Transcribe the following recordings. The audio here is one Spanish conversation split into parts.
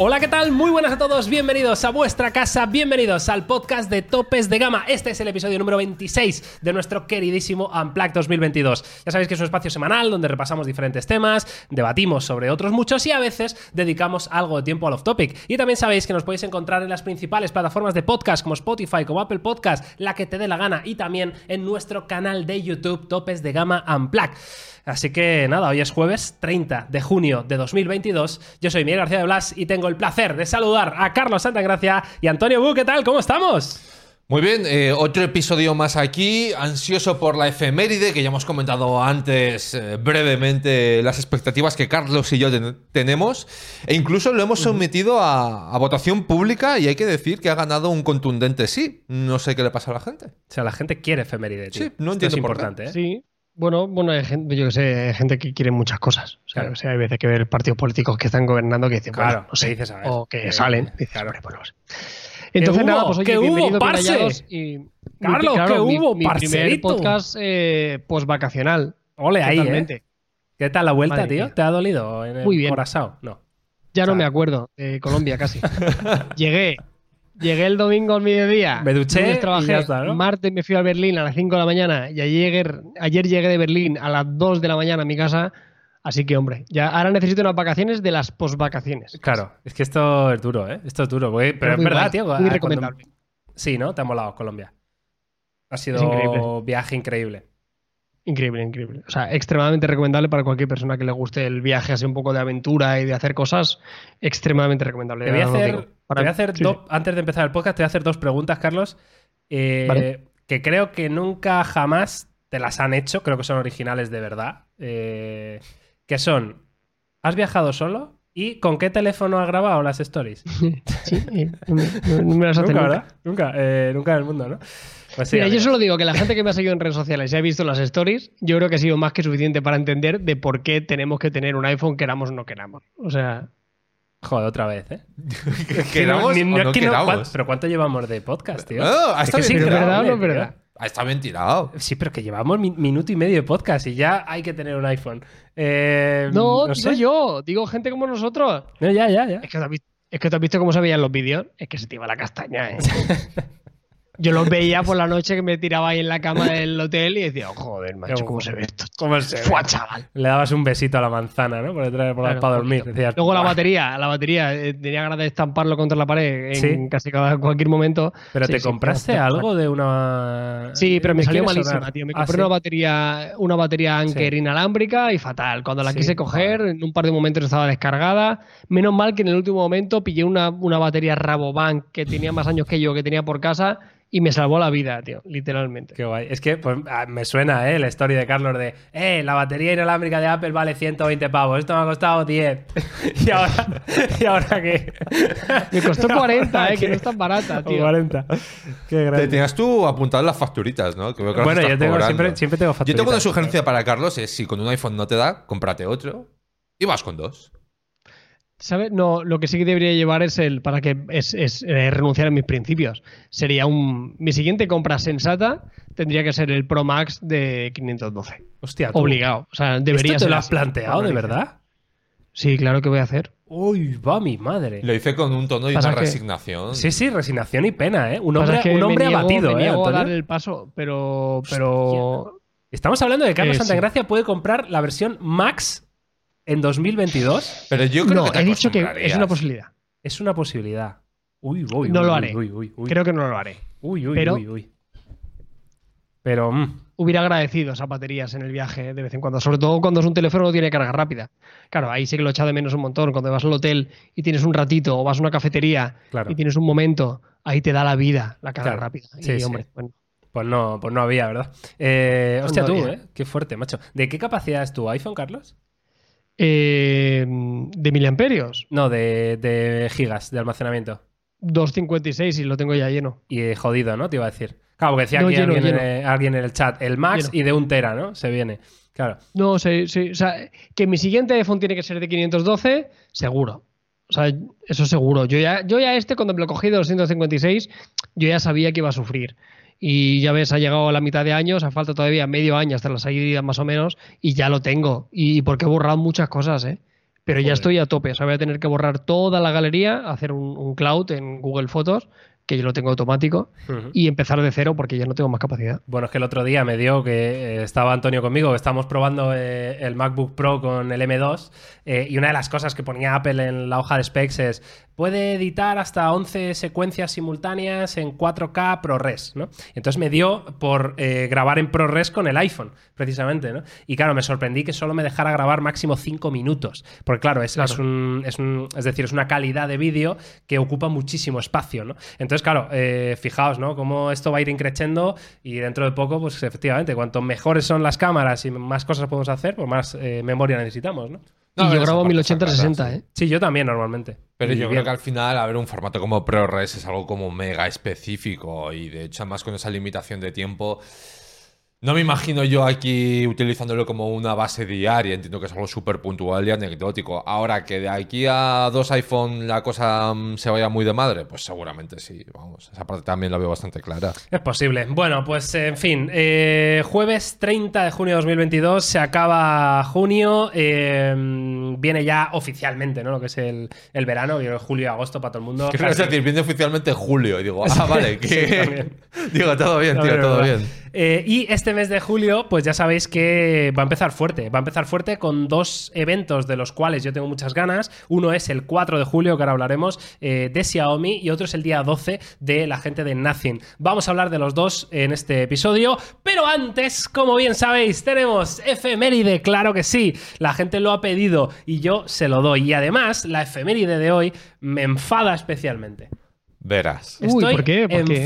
Hola, ¿qué tal? Muy buenas a todos, bienvenidos a vuestra casa, bienvenidos al podcast de Topes de Gama. Este es el episodio número 26 de nuestro queridísimo Unplugged 2022. Ya sabéis que es un espacio semanal donde repasamos diferentes temas, debatimos sobre otros muchos y a veces dedicamos algo de tiempo al off-topic. Y también sabéis que nos podéis encontrar en las principales plataformas de podcast como Spotify, como Apple Podcast, la que te dé la gana y también en nuestro canal de YouTube Topes de Gama Unplugged. Así que nada, hoy es jueves 30 de junio de 2022. Yo soy Miguel García de Blas y tengo el placer de saludar a Carlos Santagracia y Antonio Bu. ¿Qué tal? ¿Cómo estamos? Muy bien, eh, otro episodio más aquí, ansioso por la efeméride, que ya hemos comentado antes eh, brevemente las expectativas que Carlos y yo ten- tenemos, e incluso lo hemos sometido a, a votación pública y hay que decir que ha ganado un contundente sí. No sé qué le pasa a la gente. O sea, la gente quiere efeméride, tío. Sí, no Esto entiendo es por qué. importante, ¿eh? Sí. Bueno, bueno, hay gente, yo que sé, hay gente que quiere muchas cosas. O sea, Claro. o sea, hay veces que ver partidos políticos que están gobernando que dicen, Claro, bueno, no sé, ¿qué dices? O que salen. Dices, claro. hombre, pues. Entonces, hubo? nada, pues oye, ¿Qué hubo, y... Carlos, mi- ¿qué mi- hubo, mi, primer parcerito? podcast eh, post-vacacional. Ole ahí, ¿eh? ¿Qué tal la vuelta, Madre tío? mía. ¿Te ha dolido en el Muy bien. corazón? No. Ya O sea- no me acuerdo de Colombia casi. llegué. Llegué el domingo al mediodía. Me duché y trabajé. ya está, ¿no? Martes me fui a Berlín a las 5 de la mañana y ayer, ayer llegué de Berlín a las 2 de la mañana a mi casa. Así que, hombre, ya ahora necesito unas vacaciones de las posvacaciones. Claro, es que esto es duro, ¿eh? Esto es duro. porque- Pero, es verdad, guay, tío. Muy ah, cuando- recomendable. Sí, ¿no? Te ha molado Colombia. Ha sido un viaje increíble. Increíble, increíble. O sea, extremadamente recomendable para cualquier persona que le guste el viaje, así un poco de aventura y de hacer cosas. Extremadamente recomendable. Te voy a hacer, digo. te Para- voy a hacer sí, do- antes de empezar el podcast, te voy a hacer dos preguntas, Carlos, eh, Vale. que creo que nunca jamás te las han hecho, creo que son originales de verdad, eh, que son, ¿has viajado solo? ¿Y con qué teléfono has grabado las stories? Sí, eh, no, me las nunca, nunca. ¿verdad? Nunca, eh, nunca en el mundo, ¿no? Pues sí, Mira, yo solo digo que la gente que me ha seguido en redes sociales y ha visto las stories, yo creo que ha sido más que suficiente para entender de por qué tenemos que tener un iPhone, queramos o no queramos. O sea, Joder, otra vez, ¿eh? ¿Queramos Ni- o ni- no que no- queramos? ¿cuánto- ¿Pero cuánto llevamos de podcast, tío? No, ha Es estado que sí, bien ¿pero es tirado. verdad o no es verdad? Está bien tirado. Sí, pero que llevamos mi- minuto y medio de podcast y ya hay que tener un iPhone. Eh, no, no digo sé. yo, digo gente como nosotros. No, ya, ya, ya. Es que, te has visto, es que te has visto cómo se veían los vídeos, es que se te iba la castaña, ¿eh? Yo los veía por la noche que me tiraba ahí en la cama del hotel y decía, oh, joder, macho, cómo se ve esto. ¿Cómo se ve? Fua, chaval. Le dabas un besito a la manzana, ¿no? Por detrás, por- Claro, para dormir. Decías, Luego la batería, la batería, eh, tenía ganas de estamparlo contra la pared en Sí. casi cada, cualquier momento. ¿Pero Sí, te sí, compraste algo de una...? Sí, pero me salió malísima, sonar. tío. Me Ah, compré una batería, una batería Anker inalámbrica y fatal. Cuando la quise coger, en un par de momentos estaba descargada. Menos mal que en el último momento pillé una, una batería Rabobank que tenía más años que yo, que tenía por casa, y me salvó la vida, tío, literalmente. Qué guay. Es que pues, ah, me suena, ¿eh? La historia de Carlos de, eh, la batería inalámbrica de Apple vale 120 pavos. Esto me ha costado 10. y ahora, ¿y ahora qué? Me costó 40, eh, que no es tan barata, O tío. 40. Qué Te grande. tenías tú apuntado las facturitas, ¿no? Que que Bueno, yo tengo, siempre, siempre tengo Yo tengo una facturitas. sugerencia para Carlos, es si con un iPhone no te da, cómprate otro y vas con dos. ¿Sabes? No, lo que sí que debería llevar es el, para que es, es, eh, renunciar a mis principios. Sería un, mi siguiente compra sensata tendría que ser el Pro Max de 512. Hostia, tú. Obligado. O sea, debería ¿Esto te ser lo has así, planteado, de verdad? Sí, claro que voy a hacer. Uy, va mi madre. Lo hice con un tono y Pasa una que- resignación. Sí, sí, resignación y pena, ¿eh? Un hombre, que un me hombre niego- abatido, me ¿eh, niego a dar el paso, pero, pero Estamos hablando de que Carlos Eh, sí. Santagracia puede comprar la versión Max en 2022. Pero yo creo no, que he dicho que es una posibilidad. Es una posibilidad. Uy, uy, No uy, lo haré. Uy, uy, uy. Creo que no lo haré. Uy, uy, pero- uy, uy. Pero, mm, Hubiera agradecido esas baterías en el viaje de vez en cuando, sobre todo cuando es un teléfono que tiene carga rápida. Claro, ahí sí que lo echa de menos un montón. Cuando vas al hotel y tienes un ratito o vas a una cafetería claro. y tienes un momento, ahí te da la vida la carga Claro. rápida. Sí, y sí. hombre, bueno, Pues no, pues no había, ¿verdad? Eh, hostia, no tú, había. ¿eh? Qué fuerte, macho. ¿De qué capacidad es tu iPhone, Carlos? Eh, de miliamperios, No, de, de gigas de almacenamiento. 256 y lo tengo ya lleno. Y jodido, ¿no? Te iba a decir. Claro, porque decía No, aquí lleno, alguien, lleno. alguien en el chat. El Max Lleno. y de un tera, ¿no? Se viene. Claro. No, sí, sí, o sea, que mi siguiente iPhone tiene que ser de 512, seguro. O sea, eso seguro. Yo ya, yo ya este, cuando me lo cogí de 256, yo ya sabía que iba a sufrir. Y ya ves, ha llegado a la mitad de años, ha falta todavía medio año hasta la salida más o menos, y ya lo tengo. Y porque he borrado muchas cosas, ¿eh? Pero ya estoy a tope. O sea, voy a tener que borrar toda la galería, hacer un, un cloud en Google Fotos, que yo lo tengo automático, y empezar de cero porque ya no tengo más capacidad. Bueno, es que el otro día me dio que eh, estaba Antonio conmigo, que estábamos probando eh, el MacBook Pro con el M2 eh, y una de las cosas que ponía Apple en la hoja de specs es puede editar hasta 11 secuencias simultáneas en 4K ProRes, ¿no? Entonces me dio por eh, grabar en ProRes con el iPhone, precisamente, ¿no? Y claro, me sorprendí que solo me dejara grabar máximo 5 minutos, porque claro, es, Claro. es un, es un- es decir, es una calidad de vídeo que ocupa muchísimo espacio, ¿no? Entonces, claro, eh, fijaos, ¿no? Cómo esto va a ir increciendo y dentro de poco, pues efectivamente, cuanto mejores son las cámaras y más cosas podemos hacer, pues más eh, memoria necesitamos, ¿no? No, y yo grabo parte está 1080-60, clara, sí. ¿eh? Sí, yo también normalmente. Pero Y yo bien. creo que al final, a ver, un formato como ProRes es algo como mega específico y de hecho, además con esa limitación de tiempo, no me imagino yo aquí utilizándolo como una base diaria. Entiendo que es algo súper puntual y anecdótico. Ahora que de aquí a dos iPhone la cosa mm, se vaya muy de madre, pues seguramente sí. Vamos, esa parte también la veo bastante clara. Es posible. Bueno, pues en fin, eh, jueves 30 de junio de 2022 se acaba junio, eh, viene ya oficialmente, ¿no? Lo que es el, el verano, y julio y agosto para todo el mundo. Decir, viene oficialmente julio y digo, ah, vale, que... digo, todo bien, tío, todo bien. Eh, y este mes de julio, pues ya sabéis que va a empezar fuerte. Va a empezar fuerte con dos eventos de los cuales yo tengo muchas ganas. Uno es el 4 de julio, que ahora hablaremos, eh, de Xiaomi, y otro es el día 12 de la gente de Nothing. Vamos a hablar de los dos en este episodio, pero antes, como bien sabéis, tenemos efeméride, claro que sí. La gente lo ha pedido y yo se lo doy. Y además, la efeméride de hoy me enfada especialmente. Verás. Uy, ¿por qué? ¿Por qué?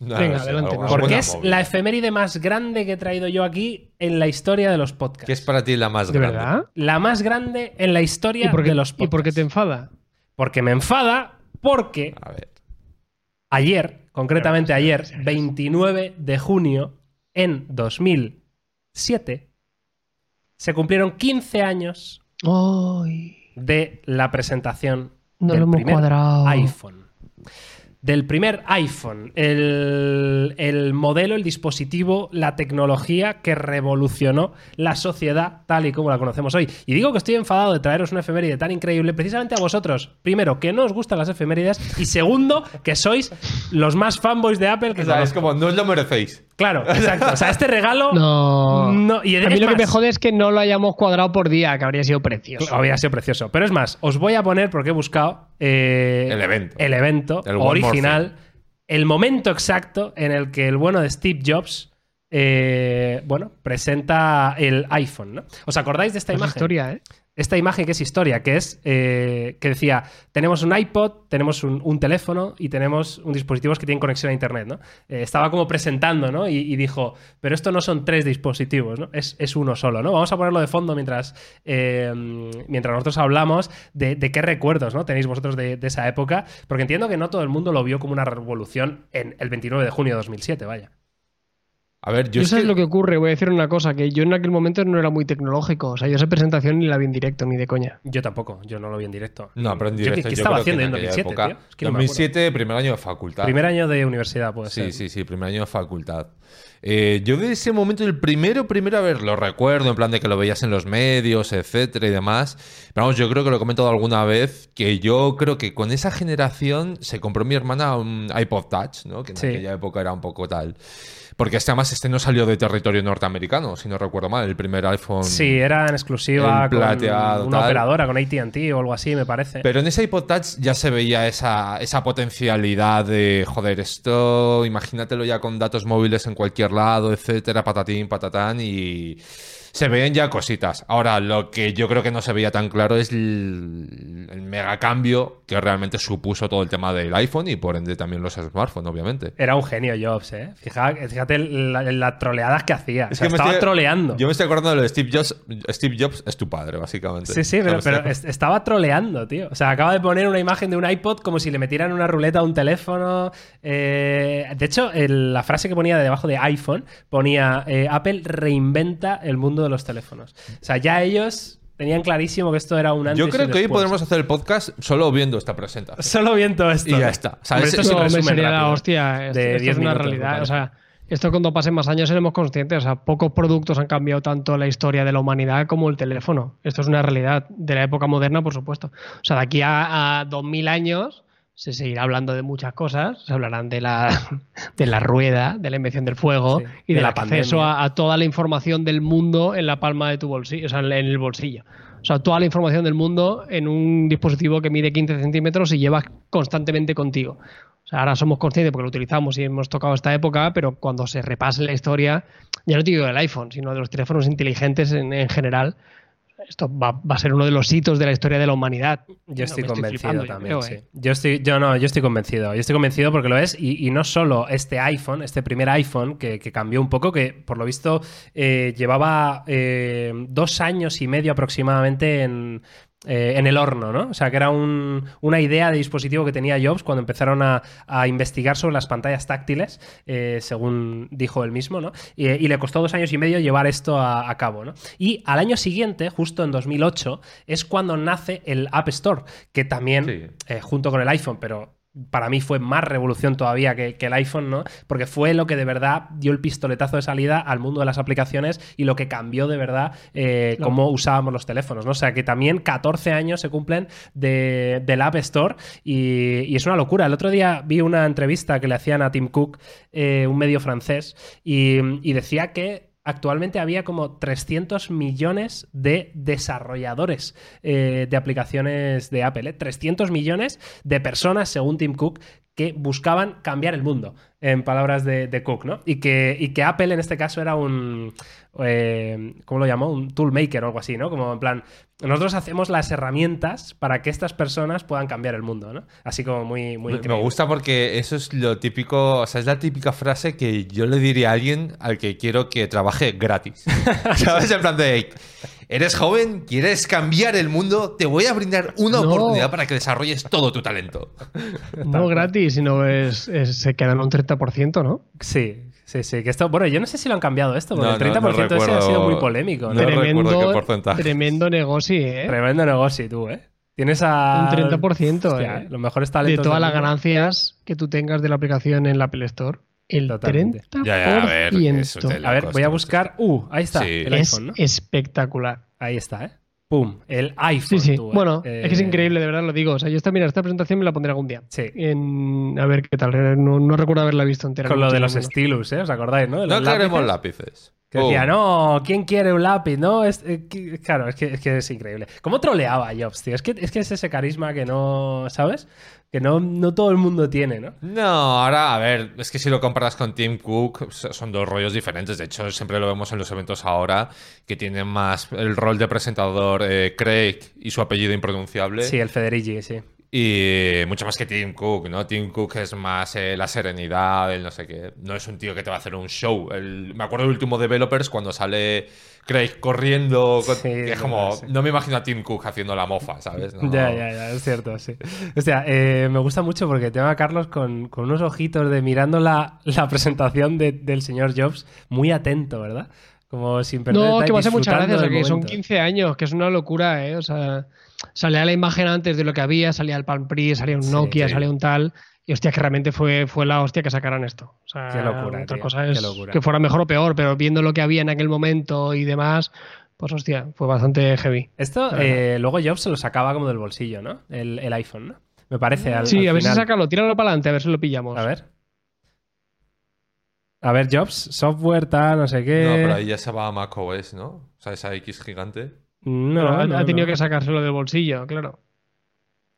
No, Venga, no sé, adelante, alguna Porque buena es la efeméride más grande que he traído yo aquí en la historia de los podcasts. ¿Qué es para ti la más ¿De grande? verdad? La más grande en la historia ¿Y por, qué, de los ¿Y podcasts. por qué te enfada? Porque me enfada porque A ver. ayer, concretamente ayer, sí, sí, sí. 29 de junio en 2007, se cumplieron 15 años de la presentación no del lo hemos primer cuadrado. iPhone. Del primer iPhone, el, el modelo, el dispositivo, la tecnología que revolucionó la sociedad tal y como la conocemos hoy. Y digo que estoy enfadado de traeros una efeméride tan increíble precisamente a vosotros. Primero, que no os gustan las efemérides. Y segundo, que sois los más fanboys de Apple que O sea, es como, no os lo merecéis. Claro, exacto. O sea, este regalo. No. No, y a mí lo que me jode es que no lo hayamos cuadrado por día, que habría sido precioso. Habría sido precioso. Pero es más, os voy a poner, porque he buscado eh, El evento. el evento El original, el momento exacto en el que el bueno de Steve Jobs, eh, bueno, presenta el iPhone. ¿no? ¿Os acordáis de esta Es imagen? historia, ¿eh? Esta imagen que es historia, que es eh, que decía, tenemos un iPod, tenemos un, un teléfono y tenemos un dispositivos que tienen conexión a Internet, ¿no? Eh, estaba como presentando, ¿no? Y, y dijo, pero esto no son tres dispositivos, ¿no? Es, es uno solo, ¿no? Vamos a ponerlo de fondo mientras, eh, mientras nosotros hablamos de, de qué recuerdos, ¿no? Tenéis vosotros de, de esa época, porque entiendo que no todo el mundo lo vio como una revolución en el 29 de junio de 2007, vaya. A ver, yo Yo es que- lo que ocurre, voy a decir una cosa, que yo en aquel momento no era muy tecnológico. O sea, yo esa presentación ni la vi en directo, ni de coña. Yo tampoco, yo no lo vi en directo. No, pero en Yo, directo. ¿Qué, qué yo estaba creo que haciendo en aquella 2007, época- tío? Es que no me acuerdo. 2007, primer año de facultad. Primer año de universidad, puede Sí, ser. sí, sí, primer año de facultad. Eh, yo de ese momento, el primero, primero, a ver, lo recuerdo, en plan de que lo veías en los medios, etcétera y demás. Pero vamos, yo creo que lo he comentado alguna vez, que yo creo que con esa generación se compró mi hermana un iPod Touch, ¿no? Que en Sí. aquella época era un poco tal. Porque este, además este no salió de territorio norteamericano, si no recuerdo mal, el primer iPhone. Sí, era en exclusiva plateado, con una tal. operadora, con AT&T o algo así, me parece. Pero en ese iPod Touch ya se veía esa, esa potencialidad de, joder, esto, imagínatelo ya con datos móviles en cualquier lado, etcétera, patatín, patatán, y se veían ya cositas. Ahora, lo que yo creo que no se veía tan claro es el, el mega cambio que realmente supuso todo el tema del iPhone y por ende también los smartphones, obviamente. Era un genio Jobs, ¿eh? Fíjate, la- las troleadas que hacía. O Es sea, que me estaba estoy- troleando. Yo me estoy acordando de lo de Steve Jobs. Steve Jobs es tu padre, básicamente. Sí, sí, pero, estaba troleando, tío. O sea, acaba de poner una imagen de un iPod como si le metieran una ruleta a un teléfono. Eh, de hecho, el- la frase que ponía debajo de iPhone ponía eh, Apple reinventa el mundo de los teléfonos. O sea, ya ellos tenían clarísimo que esto era un antes Yo y creo que hoy podemos hacer el podcast solo viendo esta presentación. Solo viendo esto. Y ya está. Hombre, ¿Sabes? esto es un No, me resumen sería la hostia. Esto, de esto 10 es una minutos, realidad. O sea, esto cuando pasen más años seremos conscientes. O sea, pocos productos han cambiado tanto la historia de la humanidad como el teléfono. Esto es una realidad de la época moderna, por supuesto. O sea, de aquí a, a 2000 años se seguirá hablando de muchas cosas. Se hablarán de la, de la rueda, de la invención del fuego Sí, y de del acceso a, a toda la información del mundo en la palma de tu bolsillo, o sea, en el bolsillo. O sea, toda la información del mundo en un dispositivo que mide 15 centímetros y llevas constantemente contigo. O sea, ahora somos conscientes porque lo utilizamos y hemos tocado esta época, pero cuando se repase la historia, ya no te digo del iPhone, sino de los teléfonos inteligentes en, en general, esto va, va a ser uno de los hitos de la historia de la humanidad. Yo estoy convencido yo también, creo, sí. ¿eh? Yo estoy, yo no, yo estoy convencido. Yo estoy convencido porque lo es. Y, y no solo este iPhone, este primer iPhone que, que cambió un poco, que por lo visto eh, llevaba eh, dos años y medio aproximadamente en, eh, en el horno, ¿no? O sea, que era un- una idea de dispositivo que tenía Jobs cuando empezaron a, a investigar sobre las pantallas táctiles, eh, según dijo él mismo, ¿no? Y, y le costó dos años y medio llevar esto a, a cabo, ¿no? Y al año siguiente, justo en 2008, es cuando nace el App Store, que también, Sí. eh, junto con el iPhone, pero para mí fue más revolución todavía que, que el iPhone, ¿no? Porque fue lo que de verdad dio el pistoletazo de salida al mundo de las aplicaciones y lo que cambió de verdad eh, cómo usábamos los teléfonos, ¿no? O sea, que también 14 años se cumplen de, del App Store y, y es una locura. El otro día vi una entrevista que le hacían a Tim Cook, eh, un medio francés, y, y decía que actualmente había como 300 millones de desarrolladores eh, de aplicaciones de Apple. ¿eh? 300 millones de personas, según Tim Cook, que buscaban cambiar el mundo, en palabras de, de Cook, ¿no? Y que, y que Apple en este caso era un, eh, ¿cómo lo llamó? Un toolmaker o algo así, ¿no? Como en plan, nosotros hacemos las herramientas para que estas personas puedan cambiar el mundo, ¿no? Así como muy, muy Me- increíble. Me gusta porque eso es lo típico, o sea, es la típica frase que yo le diría a alguien al que quiero que trabaje gratis. ¿Sabes? En plan de, eres joven, quieres cambiar el mundo, te voy a brindar una No. oportunidad para que desarrolles todo tu talento. No gratis, sino es, es- se quedan un 30%, ¿no? Sí, sí, sí. Que esto, bueno, yo no sé si lo han cambiado esto, porque No, el no, 30% no ese ha sido muy polémico, ¿no? No recuerdo qué porcentaje. tremendo negocio, ¿eh? Tremendo negocio, tú, ¿eh? Tienes a. Un 30%, Hostia, ¿eh? Los mejores de todas las ganancias que tú tengas de la aplicación en la Apple Store. El Totalmente. 30%. Ya, ya, a ver, A ver, voy a buscar. Uh, ahí está. Sí. El es iPhone, ¿no? espectacular. Ahí está, ¿eh? Pum, el iPhone. Sí, sí. tú, ¿eh? Bueno, Eh, es que es increíble, de verdad lo digo. O sea, yo esta, mira, esta presentación me la pondré algún día. Sí. En- a ver qué tal. eh, No, no recuerdo haberla visto entera. Con lo de los muchísimo stylus, ¿eh? ¿Os acordáis, no? De los No queremos lápices. Que decía, Oh. no, ¿quién quiere un lápiz? No, es, eh, claro, es que, es que es increíble. ¿Cómo troleaba a Jobs, tío? Es que, es que es ese carisma que no, ¿sabes? Que no, no todo el mundo tiene, ¿no? No, ahora, a ver, es que si lo comparas con Tim Cook, son dos rollos diferentes. De hecho, siempre lo vemos en los eventos ahora, que tienen más el rol de presentador eh, Craig y su apellido impronunciable. Sí, el Federici, sí. Y mucho más que Tim Cook, ¿no? Tim Cook es más eh, la serenidad, el no sé qué. No es un tío que te va a hacer un show. El- me acuerdo del último Developers cuando sale Craig corriendo. con- Sí, que es como. verdad, sí. No me imagino a Tim Cook haciendo la mofa, ¿sabes? No. Ya, ya, ya, es cierto, sí. O sea, eh, me gusta mucho porque tengo a Carlos con, con unos ojitos de mirando la, la presentación de- del señor Jobs muy atento, ¿verdad? Como sin perder No, que me hace muchas disfrutando gracias, que son momento. 15 años, que es una locura, ¿eh? O sea, salía la imagen antes de lo que había, salía el Palm Pre, salía un Nokia, sí. salía un tal. Y hostia, que realmente fue, fue la hostia que sacaran esto. O sea, Qué locura, Otra tío, cosa es locura. que fuera mejor o peor, pero viendo lo que había en aquel momento y demás, pues hostia, fue bastante heavy. Esto eh, luego Jobs se lo sacaba como del bolsillo, ¿no? El, el iPhone, ¿no? Me parece. Al, Sí, al a ver si sácalo, tíralo para adelante, a ver si lo pillamos. A ver. A ver, Jobs, software, tal, no sé qué. No, pero ahí ya se va a macOS, ¿no? O sea, esa X gigante. No, ha, no, ha tenido no. que sacárselo del bolsillo, claro.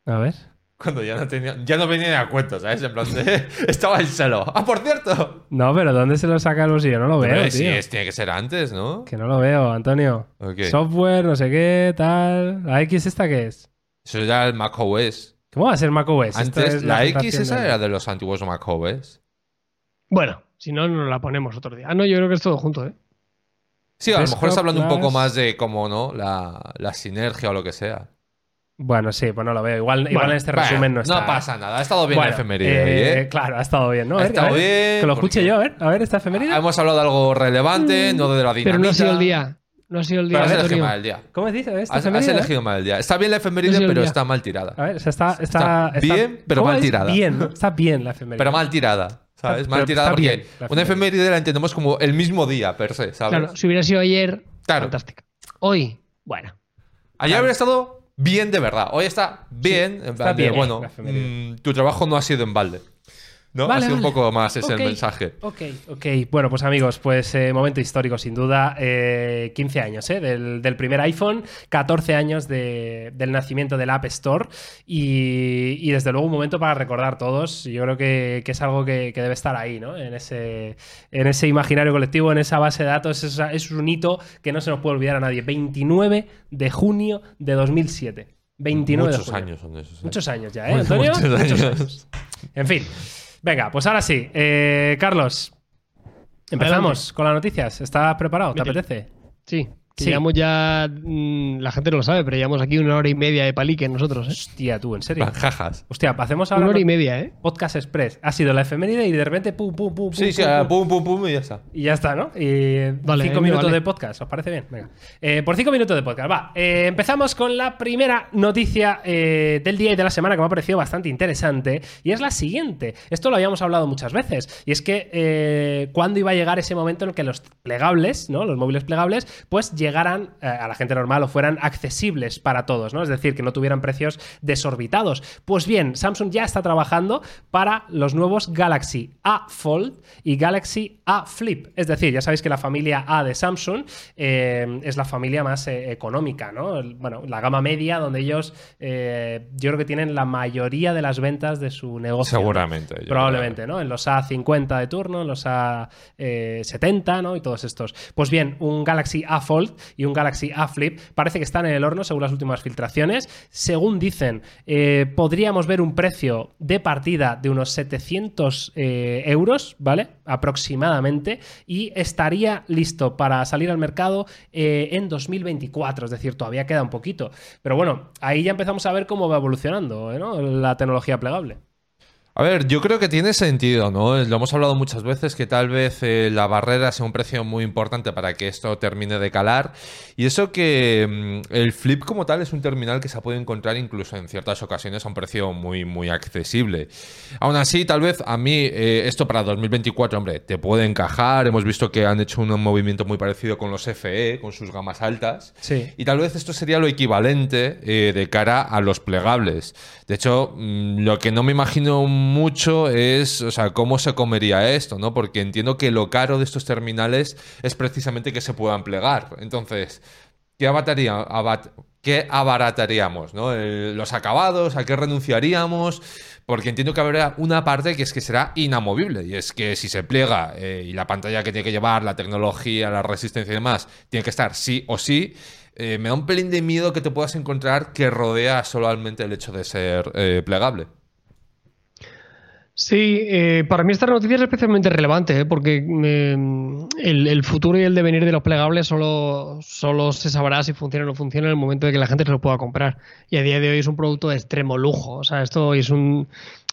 A ver. Cuando ya no tenía, ya no venía a cuento, ¿sabes? En plan de, estaba el solo. ¡Ah, por cierto! No, pero ¿dónde se lo saca el bolsillo? No lo veo, tío. sí, es- tiene que ser antes, ¿no? Que no lo veo, Antonio. Ok. Software, no sé qué, tal. ¿La X esta qué es? Eso era el macOS. ¿Cómo va a ser macOS? Antes, es la X esa de- era de los antiguos macOS. Bueno, si no, nos la ponemos otro día. Ah, no, yo creo que es todo junto, ¿eh? Sí, a lo mejor está hablando un poco más de cómo, ¿no? La, la sinergia o lo que sea. Bueno, sí, pues no lo veo. Igual, igual en este Bueno, resumen no está. pasa nada. Ha estado bien Bueno, la efeméride eh, ¿eh? Claro, ha estado bien, ¿no? A Ha estado a ver, bien, Que lo porque- escuche yo, a ver. A ver, esta efeméride. Hemos hablado de algo relevante, no de la dinamita. Pero no ha sido el día. No ha sido el Pero día has de elegido mal el día. ¿Cómo dices? ¿Esta Has, has elegido mal el día. Está bien la efeméride, No pero está mal tirada. A ver, o sea, está, está, Está está- bien, pero ¿cómo mal es? tirada. Bien, está bien la efeméride. Pero mal tirada. ¿Sabes? Mal pero tirada porque bien una efeméride. la entendemos como el mismo día, per se, ¿sabes? Claro, si hubiera sido ayer, Claro. fantástico. Hoy, bueno. Ayer habría estado bien de verdad. Hoy está bien. en está plan de, bien bueno, mm, tu trabajo no ha sido en balde. ¿No? Vale, ha sido vale. un poco más ese Ok, el mensaje. Ok, ok. Bueno, pues amigos, pues eh, momento histórico sin duda. Eh, 15 años ¿eh? del, del primer iPhone, 14 años de- del nacimiento del App Store y, y desde luego un momento para recordar todos. Yo creo que, que es algo que, que debe estar ahí, ¿no? En ese, en ese imaginario colectivo, en esa base de datos. Es, es un hito que no se nos puede olvidar a nadie. 29 de junio de 2007. 29 Muchos de junio. años son esos. ¿eh? Muchos años ya, ¿eh, Muchos Antonio? años. En fin. Venga, pues ahora sí. Eh, Carlos, empezamos con las noticias. ¿Estás preparado? ¿Te apetece? Sí. Sí. Llevamos ya. mm, la gente no lo sabe, pero llevamos aquí una hora y media de palique nosotros, ¿eh? Hostia, tú, ¿en serio? Jajas. Hostia, hacemos ahora Una hora y media, ¿eh? Podcast Express. Ha sido la efeméride y de repente pum, pum, pum, pum. Sí, sí, pum, ah, pum. pum, pum, pum y ya está. Y ya está, ¿no? Y Vale, cinco minutos vale. de podcast, ¿os parece bien? Venga. Eh, por cinco minutos de podcast, va. Eh, empezamos con la primera noticia eh, del día y de la semana que me ha parecido bastante interesante. Y es la siguiente. Esto lo habíamos hablado muchas veces. Y es que eh, cuándo iba a llegar ese momento en el que los plegables, ¿no? Los móviles plegables, pues llegaran eh, a la gente normal o fueran accesibles para todos, ¿no? Es decir, que no tuvieran precios desorbitados. Pues bien, Samsung ya está trabajando para los nuevos Galaxy A Fold y Galaxy A Flip. Es decir, ya sabéis que la familia A de Samsung eh, es la familia más eh, económica, ¿no? Bueno, la gama media donde ellos eh, yo creo que tienen la mayoría de las ventas de su negocio. Seguramente. Probablemente, ¿no? En los A50 de turno, en los A70, ¿no? Y todos estos. Pues bien, un Galaxy A Fold y un Galaxy A Flip parece que están en el horno según las últimas filtraciones. Según dicen, eh, podríamos ver un precio de partida de unos 700 eh, euros, ¿vale? Aproximadamente. Y estaría listo para salir al mercado eh, en 2024. Es decir, todavía queda un poquito. Pero bueno, ahí ya empezamos a ver cómo va evolucionando. La tecnología plegable. A ver, yo creo que tiene sentido, ¿no? Lo hemos hablado muchas veces que tal vez eh, la barrera sea un precio muy importante para que esto termine de calar. Y eso que mm, el Flip como tal es un terminal que se puede encontrar incluso en ciertas ocasiones a un precio muy, muy accesible. Aún así, tal vez a mí eh, esto para 2024, hombre, te puede encajar. Hemos visto que han hecho un movimiento muy parecido con los FE, con sus gamas altas. Sí. Y tal vez esto sería lo equivalente eh, de cara a los plegables. De hecho, mm, lo que no me imagino mucho es, o sea, cómo se comería esto, ¿no? Porque entiendo que lo caro de estos terminales es precisamente que se puedan plegar. Entonces, ¿qué, qué abarataríamos, ¿no? El- los acabados, ¿a qué renunciaríamos? Porque entiendo que habrá una parte que es que será inamovible. Y es que si se pliega eh, y la pantalla que tiene que llevar, la tecnología, la resistencia y demás, tiene que estar sí o sí, eh, me da un pelín de miedo que te puedas encontrar que rodea solamente el hecho de ser eh, plegable. Sí, eh, para mí esta noticia es especialmente relevante, ¿eh? porque eh, el, el futuro y el devenir de los plegables solo, solo se sabrá si funciona o no funciona en el momento de que la gente se lo pueda comprar. Y a día de hoy es un producto de extremo lujo. O sea, esto es un,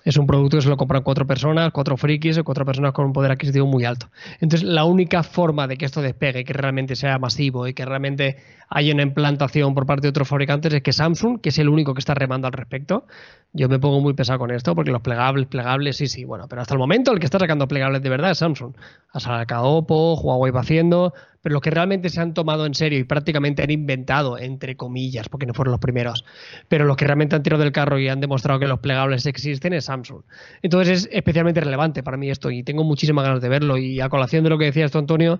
es un producto que se lo compran cuatro personas, cuatro frikis o cuatro personas con un poder adquisitivo muy alto. Entonces, la única forma de que esto despegue, que realmente sea masivo y que realmente haya una implantación por parte de otros fabricantes es que Samsung, que es el único que está remando al respecto, yo me pongo muy pesado con esto porque los plegables, plegables, sí, sí, bueno, pero hasta el momento el que está sacando plegables de verdad es Samsung. Ha sacado Oppo, Huawei va haciendo, pero los que realmente se han tomado en serio y prácticamente han inventado, entre comillas, porque no fueron los primeros, pero los que realmente han tirado del carro y han demostrado que los plegables existen es Samsung. Entonces es especialmente relevante para mí esto y tengo muchísimas ganas de verlo. Y a colación de lo que decías tú, Antonio,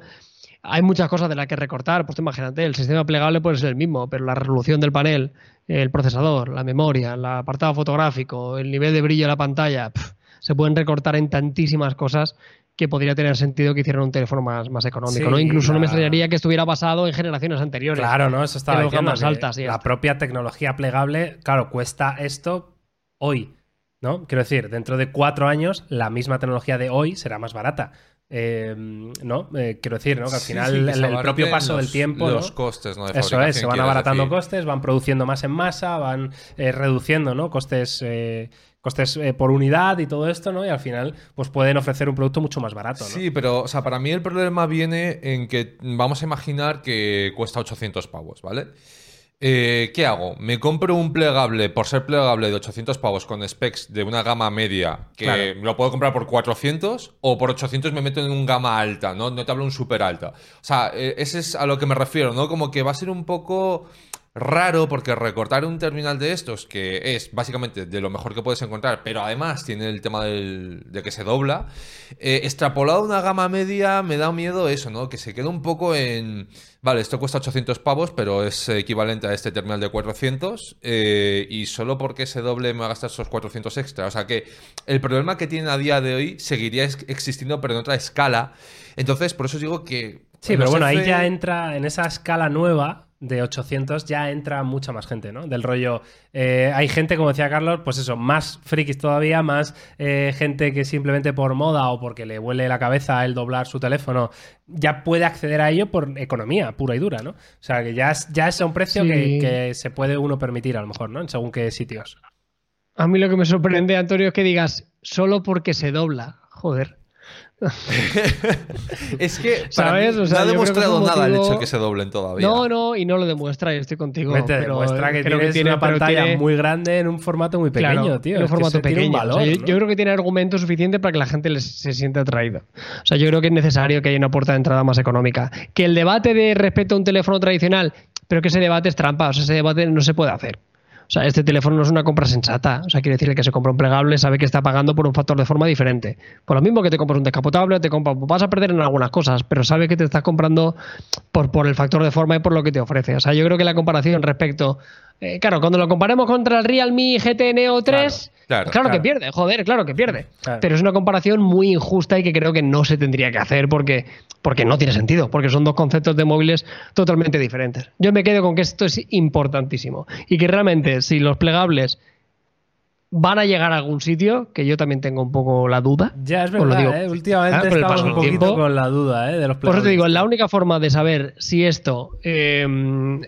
hay muchas cosas de las que recortar. Pues imagínate, el sistema plegable puede ser el mismo, pero la resolución del panel, el procesador, la memoria, el apartado fotográfico, el nivel de brillo de la pantalla, se pueden recortar en tantísimas cosas que podría tener sentido que hicieran un teléfono más, más económico. Sí, ¿no? Incluso no me extrañaría que estuviera basado en generaciones anteriores. Claro, ¿no? Eso estaba diciendo. que altas y la propia tecnología plegable, claro, cuesta esto hoy, ¿no? Quiero decir, dentro de cuatro años, la misma tecnología de hoy será más barata. Eh, ¿No? Eh, quiero decir, ¿no? Que al final sí, que el, propio paso los- del tiempo. Los ¿no? costes, ¿no? De Eso es, se van abaratando decir. costes, van produciendo más en masa, van eh, reduciendo ¿no? costes, eh, costes eh, por unidad y todo esto, ¿no? Y al final, pues pueden ofrecer un producto mucho más barato, ¿no? Sí, pero, o sea, para mí el problema viene en que vamos a imaginar que cuesta 800 pavos, ¿vale? Eh, ¿Qué hago? ¿Me compro un plegable, por ser plegable, de 800 pavos con specs de una gama media, que Claro. lo puedo comprar por 400, o por 800 me meto en un gama alta, ¿no? No te hablo un súper alta. O sea, eh, ese es a lo que me refiero, ¿no? Como que va a ser un poco raro porque recortar un terminal de estos, que es básicamente de lo mejor que puedes encontrar, pero además tiene el tema del- de que se dobla, eh, extrapolado a una gama media me da miedo eso, ¿no? Que se quede un poco en... Vale, esto cuesta 800 pavos, pero es equivalente a este terminal de 400 eh, y solo porque se doble me va a gastar esos 400 extra. O sea que el problema que tienen a día de hoy seguiría ex- existiendo, pero en otra escala. Entonces, por eso os digo que... Sí, pero bueno, ahí ya entra en esa escala nueva de 800 ya entra mucha más gente, ¿no? Del rollo, eh, hay gente, como decía Carlos, pues eso, más frikis todavía, más eh, gente que simplemente por moda o porque le huele la cabeza el doblar su teléfono, ya puede acceder a ello por economía pura y dura, ¿no? O sea, que ya es, ya es a un precio Sí. que, que se puede uno permitir a lo mejor, ¿no? En según qué sitios. A mí lo que me sorprende, Antonio, es que digas solo porque se dobla. Joder. Es que para ¿Sabes? mí O sea, no ha yo demostrado nada el hecho de que se doblen todavía. No, no, y no lo demuestra, y estoy contigo. Vete, pero demuestra que creo tiene- una pantalla tiene- muy grande en un formato muy pequeño, Claro, tío. En un formato un pequeño. O sea, valor, yo, ¿no? yo creo que tiene argumento suficiente para que la gente les- se sienta atraída. O sea, yo creo que es necesario que haya una puerta de entrada más económica. Que el debate de respecto a un teléfono tradicional, pero que ese debate es trampa, o sea, ese debate no se puede hacer. O sea, este teléfono no es una compra sensata. O sea, quiere decir que se compra un plegable sabe que está pagando por un factor de forma diferente. Por lo mismo que te compras un descapotable, te compras, vas a perder en algunas cosas, pero sabe que te estás comprando por, por el factor de forma y por lo que te ofrece. O sea, yo creo que la comparación respecto. Eh, claro, cuando lo comparemos contra el Realme GT Neo 3, Claro, claro, claro. que pierde, joder, claro que pierde. Pero es una comparación muy injusta y que creo que no se tendría que hacer porque, porque no tiene sentido, porque son dos conceptos de móviles totalmente diferentes. Yo me quedo con que esto es importantísimo y que realmente si los plegables van a llegar a algún sitio, que yo también tengo un poco la duda. Ya es verdad, digo. ¿eh? Últimamente Ah, con el estamos un poquito tiempo. con la duda, ¿eh? De los Por eso te digo, la única forma de saber si esto eh,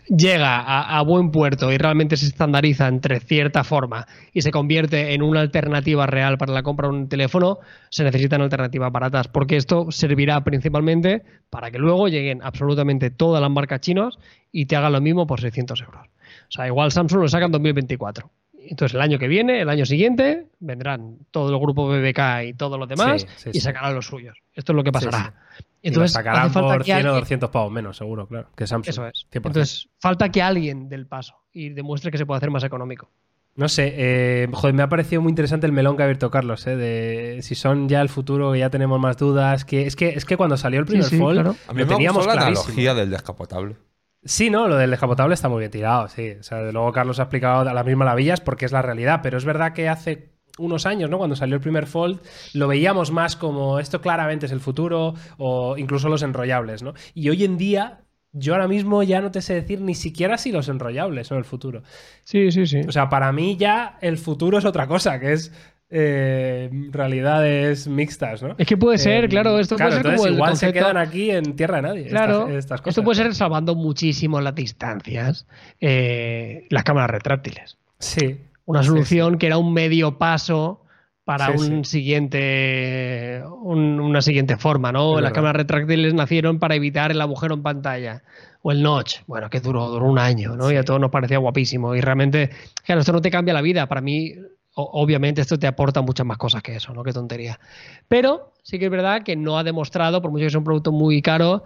llega a, a buen puerto y realmente se estandariza entre cierta forma y se convierte en una alternativa real para la compra de un teléfono, se necesitan alternativas baratas, porque esto servirá principalmente para que luego lleguen absolutamente todas las marcas chinas y te hagan lo mismo por 600 euros. O sea, igual Samsung lo saca en 2024. Entonces el año que viene, el año siguiente, vendrán todo el grupo BBK y todos los demás Sí, sí, y sí. sacarán los suyos. Esto es lo que pasará. Y Entonces, sacarán hace falta por que 100 o alguien- 200 pavos menos, seguro, claro. Que Samsung. Eso es. 100%. Entonces, falta que alguien del paso y demuestre que se puede hacer más económico. No sé, eh, joder, me ha parecido muy interesante el melón que ha abierto Carlos, ¿eh? De si son ya el futuro, que ya tenemos más dudas. Que es que es que cuando salió el primer sí, Fold, claro. A mí lo me teníamos gustó la analogía del descapotable. Sí, no, lo del descapotable está muy bien tirado, sí. O sea, de luego Carlos ha explicado a las mismas maravillas porque es la realidad, pero es verdad que hace unos años, ¿no? Cuando salió el primer Fold, lo veíamos más como esto claramente es el futuro o incluso los enrollables, ¿no? Y hoy en día, yo ahora mismo ya no te sé decir ni siquiera si los enrollables son el futuro. Sí, sí, sí. O sea, para mí ya el futuro es otra cosa, que es eh, realidades mixtas, ¿no? Es que puede ser, Eh, claro, esto puede ser como el igual se quedan aquí en tierra de nadie. Claro, estas, estas cosas. esto puede ser salvando muchísimo las distancias, eh, las cámaras retráctiles. Sí. Una Sí, solución que era un medio paso para Sí, un siguiente un- una siguiente forma, ¿no? Es Las verdad. cámaras retráctiles nacieron para evitar el agujero en pantalla o el notch, bueno, que duró, duró un año, ¿no? Y a todos nos parecía guapísimo y realmente, claro, esto no te cambia la vida, para mí obviamente esto te aporta muchas más cosas que eso, ¿no? Qué tontería. Pero sí que es verdad que no ha demostrado, por mucho que sea un producto muy caro,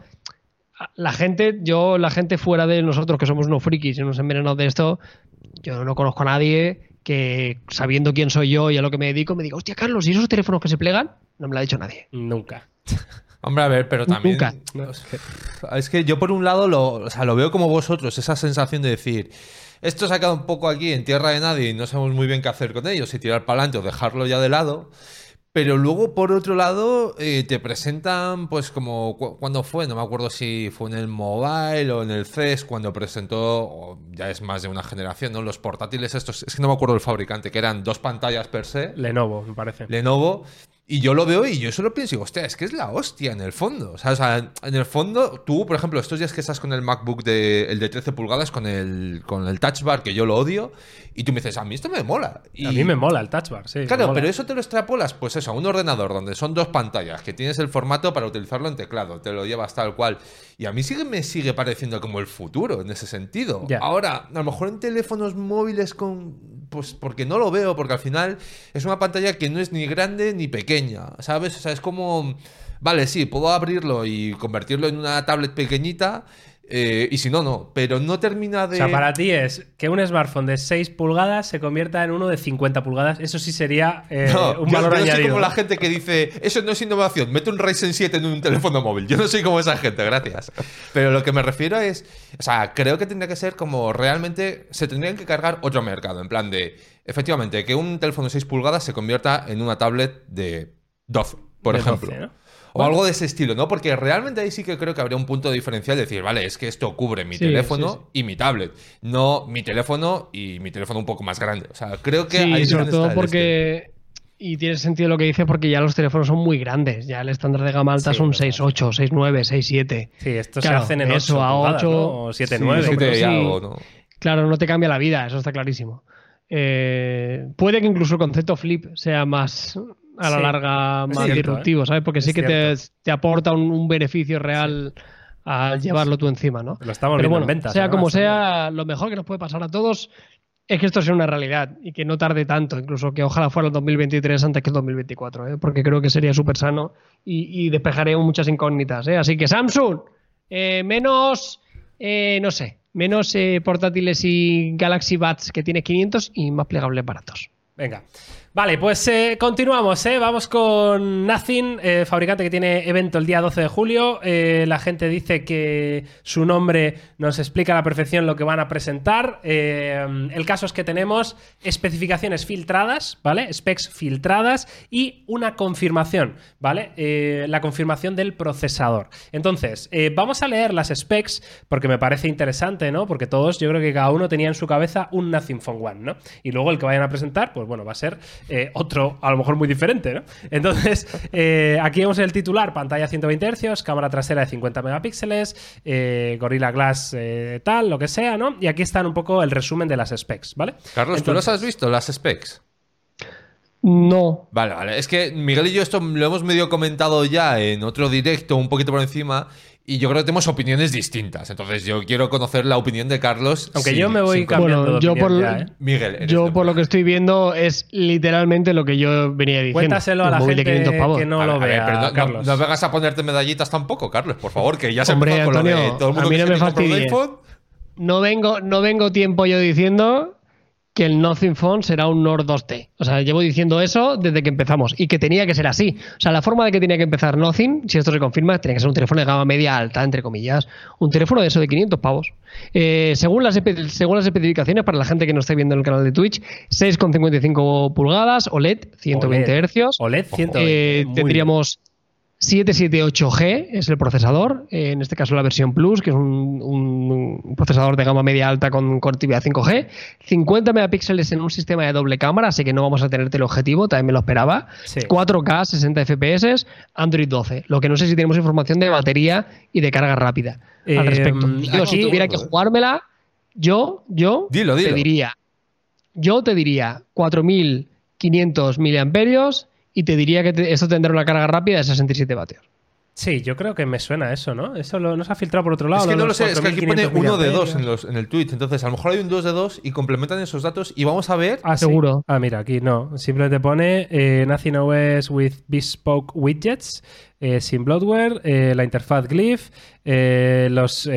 la gente, yo, la gente fuera de nosotros que somos unos frikis y unos envenenados de esto, yo no conozco a nadie que sabiendo quién soy yo y a lo que me dedico me diga, hostia, Carlos, ¿y esos teléfonos que se plegan? No me lo ha dicho nadie. Nunca. Hombre, a ver, pero también. Nunca. No, es que- Es que yo por un lado lo, o sea, lo veo como vosotros, esa sensación de decir, esto se ha quedado un poco aquí en tierra de nadie y no sabemos muy bien qué hacer con ellos, si tirar para adelante o dejarlo ya de lado. Pero luego, por otro lado, eh, te presentan, pues como, cu- ¿cuándo fue? No me acuerdo si fue en el mobile o en el CES, cuando presentó, ya es más de una generación, ¿no? Los portátiles estos, es que no me acuerdo el fabricante, que eran dos pantallas per se. Lenovo, me parece. Lenovo. Y yo lo veo y yo solo pienso, digo, hostia, es que es la hostia en el fondo. O sea, o sea, en el fondo, tú, por ejemplo, estos días que estás con el MacBook de, el de 13 pulgadas, con el, con el Touch Bar, que yo lo odio, y tú me dices, a mí esto me mola. Y, A mí me mola el touch bar, sí. Claro, pero eso te lo extrapolas, pues eso, a un ordenador donde son dos pantallas, que tienes el formato para utilizarlo en teclado, te lo llevas tal cual. Y a mí sigue, me sigue pareciendo como el futuro en ese sentido. Ahora, a lo mejor en teléfonos móviles con. Pues porque no lo veo, porque al final es una pantalla que no es ni grande ni pequeña, ¿sabes? O sea, es como. Vale, sí, puedo abrirlo y convertirlo en una tablet pequeñita. eh, y si no, no. Pero no termina de. O sea, para ti es que un smartphone de 6 pulgadas se convierta en uno de 50 pulgadas. Eso sí sería eh, No, un yo- valor yo no soy añadido. como la gente que dice, eso no es innovación, mete un Ryzen 7 en un teléfono móvil. Yo no soy como esa gente, gracias. Pero lo que me refiero es, o sea, creo que tendría que ser como realmente se tendrían que cargar otro mercado, en plan de, efectivamente, que un teléfono de 6 pulgadas se convierta en una tablet de 12, por De ejemplo. 12, ¿no? O algo de ese estilo, ¿no? Porque realmente ahí sí que creo que habría un punto diferencial de decir, vale, es que esto cubre mi Sí, teléfono sí, sí. y mi tablet, no mi teléfono y mi teléfono un poco más grande. O sea, creo que Sí, ahí sobre todo está este. porque. Y tiene sentido lo que dice porque ya los teléfonos son muy grandes. Ya el estándar de gama alta Sí, son verdad. 6.8, 6.9, 6.7. Sí, estos Claro, se hacen en de 8 eso a pulgadas, 8, ¿no? o 7, Sí, 9. siete pero y sí. algo, ¿no? Claro, no te cambia la vida, eso está clarísimo. Eh, puede que incluso el concepto flip sea más a la Sí, larga más cierto, disruptivo, ¿sabes? Porque sí que te, aporta un, un beneficio real al llevarlo tú encima, ¿no? Lo estamos Pero bueno, en ventas. sea además, como sea, lo mejor que nos puede pasar a todos es que esto sea una realidad y que no tarde tanto, incluso que ojalá fuera el 2023 antes que el 2024, ¿eh? porque creo que sería súper sano y, y despejaría muchas incógnitas. ¿eh? Así que Samsung, eh, menos, eh, no sé, menos eh, portátiles y Galaxy Buds que tiene 500 y más plegables baratos. Venga. Vale, pues eh, continuamos, ¿eh? Vamos con Nothing, eh, fabricante que tiene evento el día 12 de julio. Eh, la gente dice que su nombre nos explica a la perfección lo que van a presentar. El caso es que tenemos especificaciones filtradas, ¿vale? Specs filtradas y una confirmación, ¿vale? La confirmación del procesador. Entonces, vamos a leer las specs porque me parece interesante, ¿no? Porque todos, yo creo que cada uno tenía en su cabeza un Nothing Phone One, ¿no? Y luego el que vayan a presentar, pues bueno, va a ser eh, otro, a lo mejor muy diferente, ¿no? Entonces, eh, aquí vemos el titular, pantalla 120 Hz, cámara trasera de 50 megapíxeles, eh, Gorilla Glass eh, tal, lo que sea, ¿no? Y aquí están un poco el resumen de las specs, ¿vale? Carlos, ¿tú los Entonces- has visto, las specs? No, Vale, vale. Es que Miguel y yo esto lo hemos medio comentado ya en otro directo, un poquito por encima, y yo creo que tenemos opiniones distintas. Entonces yo quiero conocer la opinión de Carlos. Aunque sin- yo me voy cambiando Bueno, de yo por- ya, ¿eh? Miguel, yo por lo que estoy viendo es literalmente lo que yo venía diciendo. Cuéntaselo a la gente 500 pavos. que no A lo ver, vea, pero no, no- Carlos. no vengas a ponerte medallitas tampoco, Carlos, por favor, que ya se Hombre, empezó con lo de Antonio, todo el mundo a mí no me iPhone. no vengo, no vengo tiempo yo diciendo que el Nothing Phone será un Nord 2T. O sea, llevo diciendo eso desde que empezamos y que tenía que ser así. O sea, la forma de que tenía que empezar Nothing, si esto se confirma, tenía que ser un teléfono de gama media alta, entre comillas. Un teléfono de eso de 500 pavos. Eh, según, las, según las especificaciones, para la gente que no esté viendo en el canal de Twitch, 6,55 pulgadas, OLED, 120 OLED. Hz. OLED 120. Eh, tendríamos 778G, es el procesador, eh, en este caso la versión Plus, que es un, un procesador de gama media alta con conectividad 5G, 50 megapíxeles en un sistema de doble cámara, así que no vamos a tener teleobjetivo, también me lo esperaba, Sí. 4K, 60 FPS, Android 12, lo que no sé si tenemos información de batería y de carga rápida Eh, al respecto. Yo, si aquí- tuviera que jugármela, yo, yo Dilo, dilo. te diría, yo te diría 4500 miliamperios y te diría que te- esto tendrá una carga rápida de 67 vatios. Sí, yo creo que me suena eso, ¿no? Eso lo, no se ha filtrado por otro lado. Es que no lo sé, es que aquí pone 4500 uno de dos en, miliamperios. los, en el tweet. Entonces, a lo mejor hay un 2 de 2 y complementan esos datos y vamos a ver. Ah, sí. Seguro. Ah, mira, aquí no. Simplemente pone eh, Nothing OS with bespoke widgets, eh, sin bloatware, eh, la interfaz Glyph, eh, los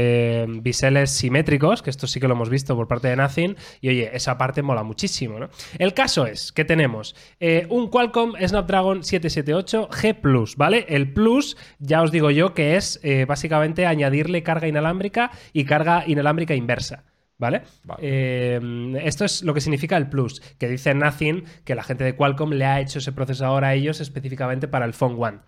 biseles simétricos, que esto sí que lo hemos visto por parte de Nothing. Y oye, esa parte mola muchísimo, ¿no? El caso es que tenemos un Qualcomm Snapdragon 778 G ¿vale? El Plus, ya os digo yo, que es básicamente añadirle carga inalámbrica y carga inalámbrica inversa. ¿Vale? Vale. Eh, esto es lo que significa el Plus, que dice Nothing que la gente de Qualcomm le ha hecho ese procesador a ellos específicamente para el Phone One.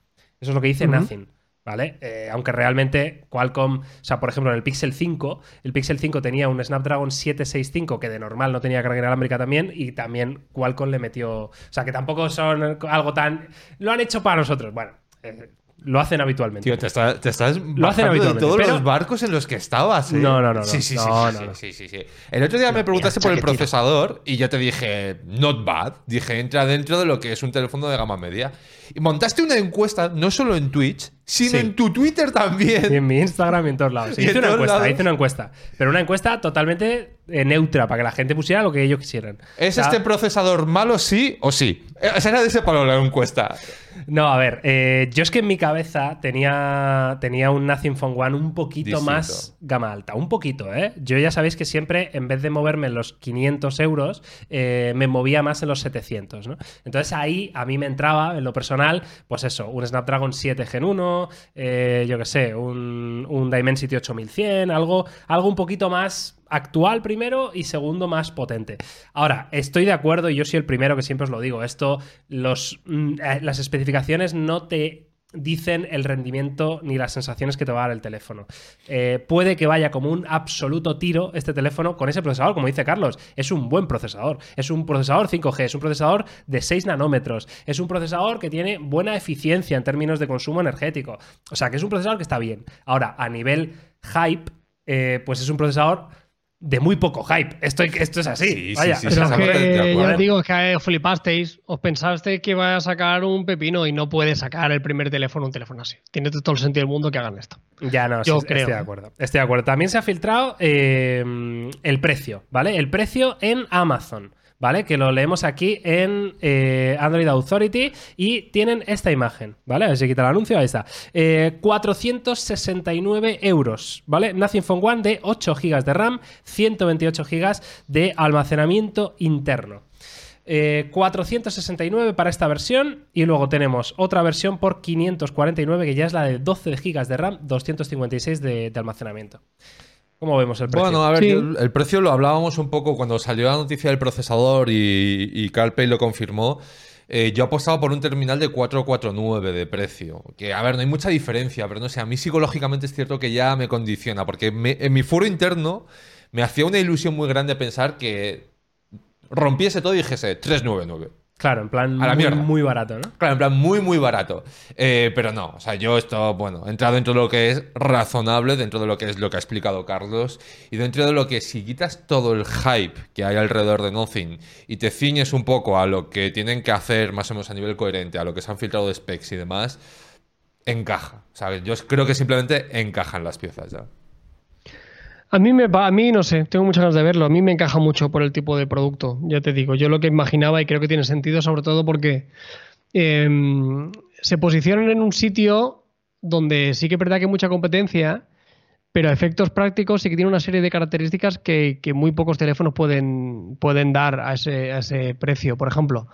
Eso es lo que dice Ujú. Nothing. ¿Vale? Eh, aunque realmente Qualcomm, o sea, por ejemplo, en el Pixel 5, el Pixel 5 tenía un Snapdragon 765 que de normal no tenía carga inalámbrica también y también Qualcomm le metió, o sea, que tampoco son algo tan... Lo han hecho para nosotros, bueno, eh, lo hacen habitualmente. Tío, te, está- te estás Lo hacen bajando de habitualmente, todos pero- los barcos en los que estabas. ¿eh? No, no, no. Sí, sí, sí, No, sí, no, sí, no. sí, sí, sí. El otro día me preguntaste por el procesador y yo te dije, not bad. Dije, entra dentro de lo que es un teléfono de gama media. Y montaste una encuesta, no solo en Twitch, sino Sí. en tu Twitter también. Y en mi Instagram y en todos lados. Y hice una encuesta, lados. hice una encuesta. Pero una encuesta totalmente neutra, para que la gente pusiera lo que ellos quisieran. ¿Es O sea, este procesador malo, sí o sí? Eh, Esa era de ese palo la encuesta. No, a ver, eh, yo es que en mi cabeza tenía, tenía un Nothing Phone One un poquito Distinto. más gama alta. Un poquito, ¿eh? Yo ya sabéis que siempre, en vez de moverme en los 500 euros, eh, me movía más en los 700, ¿no? Entonces ahí a mí me entraba, en lo personal, pues eso, un Snapdragon 7 Gen 1, eh, yo qué sé, un, un Dimensity 8100, algo, algo un poquito más actual primero y segundo más potente. Ahora, estoy de acuerdo y yo soy el primero que siempre os lo digo, esto, los, mm, eh, las especificaciones no te dicen el rendimiento ni las sensaciones que te va a dar el teléfono. Eh, puede que vaya como un absoluto tiro este teléfono con ese procesador, como dice Carlos. Es un buen procesador. Es un procesador 5G, es un procesador de 6 nanómetros. Es un procesador que tiene buena eficiencia en términos de consumo energético. O sea, que es un procesador que está bien. Ahora, a nivel hype, eh, pues es un procesador de muy poco hype. Esto, esto es así. Sí, sí, Vaya. sí, sí, Pero que ya os digo que os flipasteis, os pensasteis que iba a sacar un pepino y no puede sacar el primer teléfono un teléfono así. Tiene todo el sentido del mundo que hagan esto. Ya no, Yo sí, creo. estoy de acuerdo. Estoy de acuerdo. También se ha filtrado eh, el precio, ¿vale? El precio en Amazon, ¿vale? Que lo leemos aquí en eh, Android Authority y tienen esta imagen, ¿vale? A ver si quita el anuncio, ahí está. Eh, 469 euros, ¿vale? Nothing Phone One de 8 GB de RAM, 128 GB de almacenamiento interno. Eh, 469 para esta versión y luego tenemos otra versión por 549 que ya es la de 12 GB de RAM, 256 de, de almacenamiento. ¿Cómo vemos el precio? Bueno, a ver, Sí. yo el precio lo hablábamos un poco cuando salió la noticia del procesador y, y CarPlay lo confirmó. Eh, yo apostaba por un terminal de 449 de precio. Que, a ver, no hay mucha diferencia, pero no sé, a mí psicológicamente es cierto que ya me condiciona, porque me- en mi foro interno me hacía una ilusión muy grande pensar que rompiese todo y dijese 399. Claro, en plan a la muy, barato, ¿no? Claro, en plan muy, muy barato. Eh, pero no, o sea, yo esto, bueno, he entrado dentro de lo que es razonable, dentro de lo que es lo que ha explicado Carlos, y dentro de lo que si quitas todo el hype que hay alrededor de Nothing y te ciñes un poco a lo que tienen que hacer más o menos a nivel coherente, a lo que se han filtrado de specs y demás, encaja. ¿sabes? Yo creo que simplemente encajan las piezas ya. A mí, me, a mí no sé, tengo muchas ganas de verlo. A mí me encaja mucho por el tipo de producto, ya te digo. Yo lo que imaginaba y creo que tiene sentido, sobre todo porque eh, se posicionan en un sitio donde sí que es verdad que hay mucha competencia, pero a efectos prácticos sí que tiene una serie de características que, que muy pocos teléfonos pueden, pueden dar a ese, a ese precio. Por ejemplo,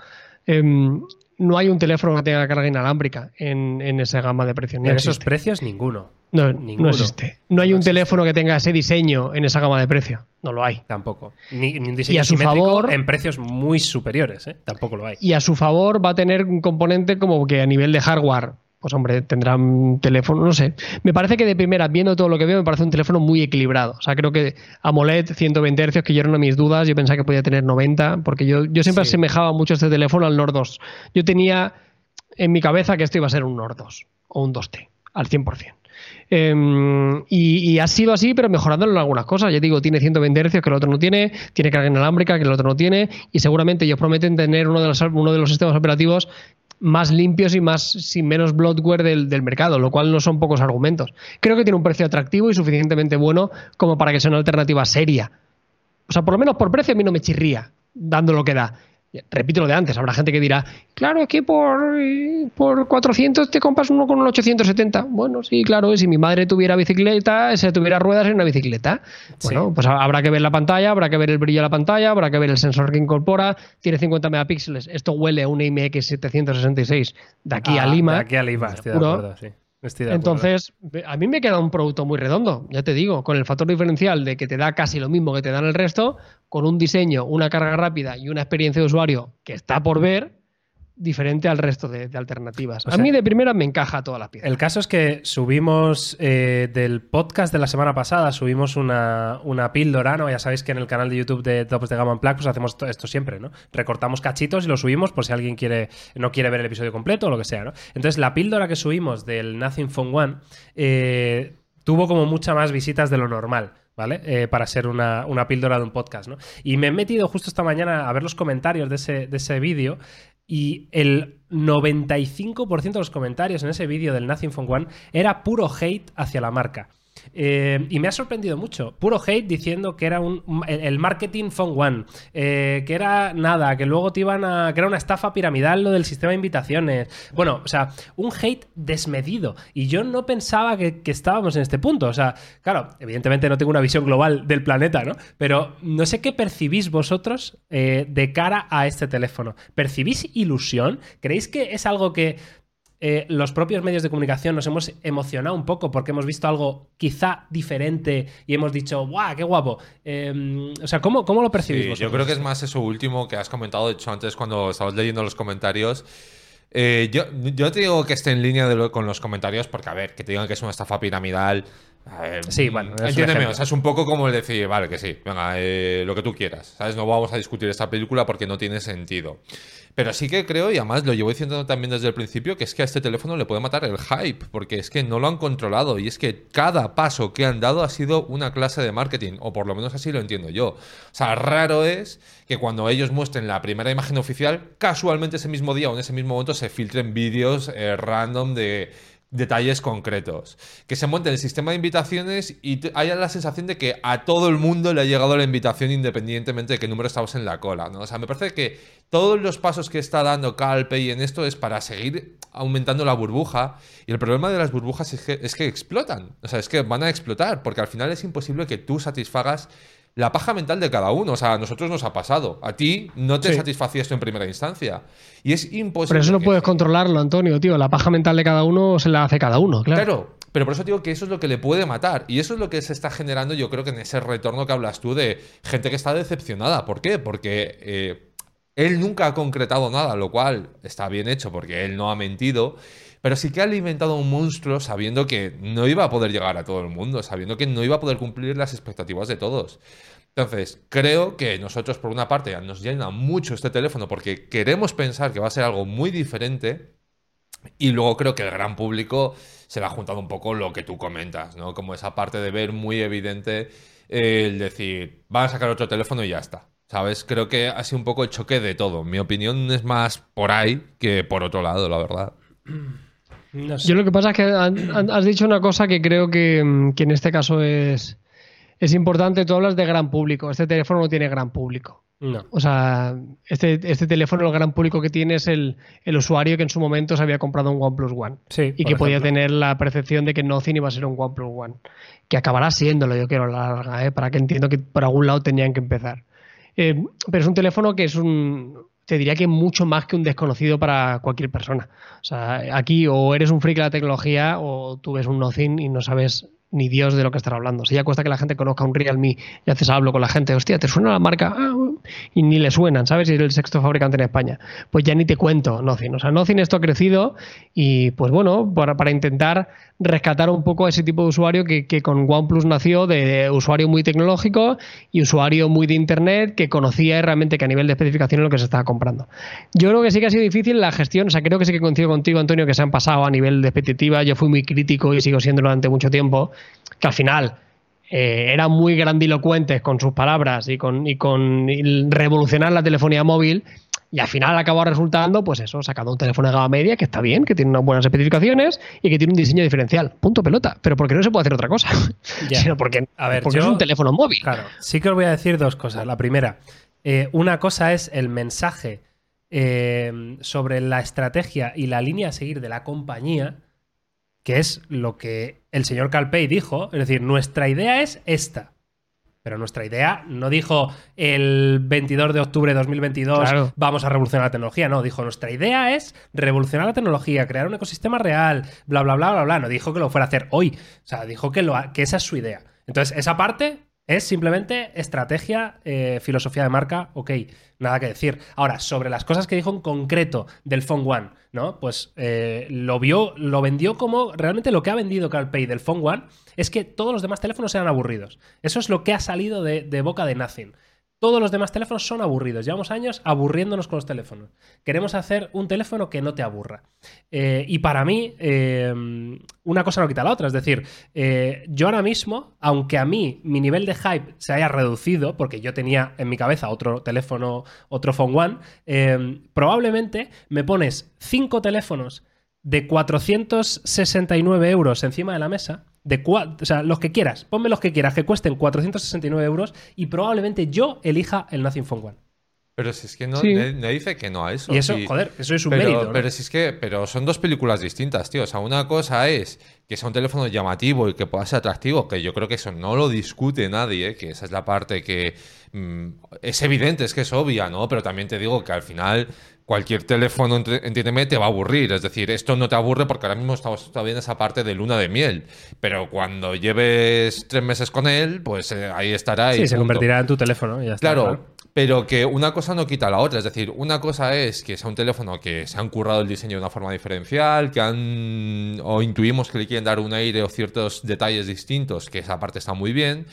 em, no hay un teléfono que tenga carga inalámbrica en, en esa gama de precios. en esos precios, ninguno. No, Ninguno. no existe. No hay No un existe. teléfono que tenga ese diseño en esa gama de precio. No lo hay. Tampoco. Ni, ni un diseño Y a su favor- en precios muy superiores, ¿eh? Tampoco lo hay. Y a su favor va a tener un componente como que a nivel de hardware, pues hombre, tendrá un teléfono, no sé. Me parece que de primera, viendo todo lo que veo, me parece un teléfono muy equilibrado. O sea, creo que AMOLED 120 Hz, que yo era una de mis dudas, yo pensaba que podía tener 90, porque yo, yo siempre Sí. asemejaba mucho este teléfono al Nord 2. Yo tenía en mi cabeza que esto iba a ser un Nord 2 o un 2T, al 100%. Em, y, y ha sido así, pero mejorándolo en algunas cosas. Ya digo, tiene 120 Hz que el otro no tiene, tiene carga inalámbrica que el otro no tiene, y seguramente ellos prometen tener uno de los, uno de los sistemas operativos más limpios y más sin menos bloatware del, del mercado, lo cual no son pocos argumentos. Creo que tiene un precio atractivo y suficientemente bueno como para que sea una alternativa seria. O sea, por lo menos por precio a mí no me chirría, dando lo que da. Repito lo de antes, habrá gente que dirá, claro, es que por, por 400 te compras uno con un 870. Bueno, sí, claro, si mi madre tuviera bicicleta, si tuviera ruedas en una bicicleta. Bueno, pues ha- habrá que ver la pantalla, habrá que ver el brillo de la pantalla, habrá que ver el sensor que incorpora, tiene 50 megapíxeles. Esto huele a un IMX 766 de aquí a Ah, Lima. De aquí a Lima, estoy de acuerdo, sí. Entonces, a mí me queda un producto muy redondo, ya te digo, con el factor diferencial de que te da casi lo mismo que te dan el resto, con un diseño, una carga rápida y una experiencia de usuario que está por ver, diferente al resto de, de alternativas. O a mí de primera me encaja todas las piezas. El caso es que subimos eh, del podcast de la semana pasada, subimos una, una píldora, ¿no? Ya sabéis que en el canal de YouTube de Topes de Gama en Plaque, pues hacemos to- esto siempre, ¿no? Recortamos cachitos y lo subimos por si alguien quiere, no quiere ver el episodio completo o lo que sea, ¿no? Entonces, la píldora que subimos del Nothing Phone One eh, tuvo como muchas más visitas de lo normal. ¿Vale? Eh, para ser una, una píldora de un podcast, ¿no? Y me he metido justo esta mañana a ver los comentarios de ese, de ese vídeo y el 95% de los comentarios en ese vídeo del Nothing Phone One era puro hate hacia la marca. Eh, y me ha sorprendido mucho. Puro hate diciendo que era un, el, marketing Phone One, eh, que era nada, que luego te iban a. que era una estafa piramidal lo del sistema de invitaciones. Bueno, o sea, un hate desmedido. Y yo no pensaba que, que estábamos en este punto. O sea, claro, evidentemente no tengo una visión global del planeta, ¿no? Pero no sé qué percibís vosotros eh, de cara a este teléfono. ¿Percibís ilusión? ¿Creéis que es algo que eh, los propios medios de comunicación nos hemos emocionado un poco porque hemos visto algo quizá diferente y hemos dicho, ¡guau, qué guapo! Eh, o sea, ¿cómo, cómo lo percibís Sí, yo vosotros? creo que es más eso último que has comentado, de hecho, antes cuando estabas leyendo los comentarios. Eh, yo, yo te digo que esté en línea de lo- con los comentarios porque, a ver, que te digan que es una estafa piramidal. ver, Sí, bueno, entiéndeme, o sea, es un poco como el decir, vale, que sí, venga, eh, lo que tú quieras, ¿sabes? No vamos a discutir esta película porque no tiene sentido. Pero sí que creo, y además lo llevo diciendo también desde el principio, que es que a este teléfono le puede matar el hype, porque es que no lo han controlado y es que cada paso que han dado ha sido una clase de marketing, o por lo menos así lo entiendo yo. O sea, raro es que cuando ellos muestren la primera imagen oficial, casualmente ese mismo día o en ese mismo momento se filtren vídeos eh, random de detalles concretos. Que se monte el sistema de invitaciones y haya la sensación de que a todo el mundo le ha llegado la invitación independientemente de qué número estamos en la cola, ¿no? O sea, me parece que todos los pasos que está dando Calpey en esto es para seguir aumentando la burbuja y el problema de las burbujas es que, es que explotan, o sea, es que van a explotar porque al final es imposible que tú satisfagas la paja mental de cada uno. O sea, a nosotros nos ha pasado. A ti no te Sí. satisfacía esto en primera instancia. Y es imposible. Pero eso no puedes controlarlo, Antonio, tío. La paja mental de cada uno se la hace cada uno, claro. Claro, pero por eso digo que eso es lo que le puede matar. Y eso es lo que se está generando, yo creo que en ese retorno que hablas tú de gente que está decepcionada. ¿Por qué? Porque eh, él nunca ha concretado nada, lo cual está bien hecho porque él no ha mentido. Pero sí que ha alimentado un monstruo sabiendo que no iba a poder llegar a todo el mundo, sabiendo que no iba a poder cumplir las expectativas de todos. Entonces, creo que nosotros, por una parte, nos llena mucho este teléfono porque queremos pensar que va a ser algo muy diferente. Y luego creo que el gran público se le ha juntado un poco lo que tú comentas, ¿no? Como esa parte de ver muy evidente el decir, van a sacar otro teléfono y ya está. ¿Sabes? Creo que ha sido un poco el choque de todo. Mi opinión es más por ahí que por otro lado, la verdad. No sé. Yo lo que pasa es que has dicho una cosa que creo que, mm, que en este caso es, es importante. Tú hablas de gran público. Este teléfono no tiene gran público. No. O sea, este, este teléfono, el gran público que tiene es el, el usuario que en su momento se había comprado un OnePlus One. Sí, y que podía tener la percepción de que Nothing iba a ser un OnePlus One. Que acabará siéndolo, yo quiero a la larga, ¿eh? para que entiendo que por algún lado tenían que empezar. Eh, pero es un teléfono que es un. Te diría que mucho más que un desconocido para cualquier persona. O sea, aquí o eres un freak de la tecnología o tú ves un Nothing y no sabes ni Dios de lo que estar hablando. Si ya cuesta que la gente conozca un Realme y haces hablo con la gente, hostia, ¿te suena la marca? Ah, uh", y ni le suenan, ¿sabes? Y es el sexto fabricante en España. Pues ya ni te cuento Nothing. O sea, Nothing esto ha crecido y pues bueno, para, para intentar rescatar un poco a ese tipo de usuario que, que con OnePlus nació de usuario muy tecnológico y usuario muy de internet que conocía realmente que a nivel de especificación es lo que se estaba comprando. Yo creo que sí que ha sido difícil la gestión, o sea, creo que sí que coincido contigo, Antonio, que se han pasado a nivel de expectativa. Yo fui muy crítico y sigo siéndolo durante mucho tiempo, que al final eh, eran muy grandilocuentes con sus palabras y con, y con revolucionar la telefonía móvil. Y al final acabó resultando, pues eso, sacando un teléfono de gama media que está bien, que tiene unas buenas especificaciones y que tiene un diseño diferencial. Punto pelota. Pero porque no se puede hacer otra cosa. Ya. Sino porque, A ver, porque yo- es un teléfono móvil. Claro, sí que os voy a decir dos cosas. La primera, eh, una cosa es el mensaje eh, sobre la estrategia y la línea a seguir de la compañía, que es lo que el señor Calpey dijo. Es decir, nuestra idea es esta. Pero nuestra idea no dijo el 22 de octubre de 2022 Claro. vamos a revolucionar la tecnología. No, dijo nuestra idea es revolucionar la tecnología, crear un ecosistema real, bla, bla, bla, bla, bla. No dijo que lo fuera a hacer hoy. O sea, dijo que, lo que esa es su idea. Entonces, esa parte Es simplemente estrategia, eh, filosofía de marca, ok, nada que decir. Ahora, sobre las cosas que dijo en concreto del Phone One, ¿no? Pues eh, lo vio, lo vendió como realmente lo que ha vendido CarPay del Phone One es que todos los demás teléfonos eran aburridos. Eso es lo que ha salido de, de boca de Nothing. Todos los demás teléfonos son aburridos. Llevamos años aburriéndonos con los teléfonos. Queremos hacer un teléfono que no te aburra. Eh, y para mí, eh, una cosa no quita la otra. Es decir, eh, yo ahora mismo, aunque a mí mi nivel de hype se haya reducido, porque yo tenía en mi cabeza otro teléfono, otro Phone One, probablemente me pones cinco teléfonos de 469 euros encima de la mesa, de cua- o sea, los que quieras, ponme los que quieras, que cuesten 469 euros y probablemente yo elija el Nothing Phone One. Pero si es que no, Sí. dice que no a eso. Y eso, joder, eso es un pero, mérito. ¿no? pero si es que pero son dos películas distintas, tío. O sea, una cosa es que sea un teléfono llamativo y que pueda ser atractivo, que yo creo que eso no lo discute nadie, ¿eh? que esa es la parte que mm, es evidente, es que es obvia, ¿no? Pero también te digo que al final cualquier teléfono, entiéndeme, te va a aburrir. Es decir, esto no te aburre porque ahora mismo estamos todavía en esa parte de luna de miel. Pero cuando lleves tres meses con él, pues eh, ahí estará. y sí, se punto. convertirá en tu teléfono y ya está. Claro, pero que una cosa no quita la otra. Es decir, una cosa es que sea un teléfono que se han currado el diseño de una forma diferencial, que han. o intuimos que le quieren dar un aire o ciertos detalles distintos, que esa parte está muy bien.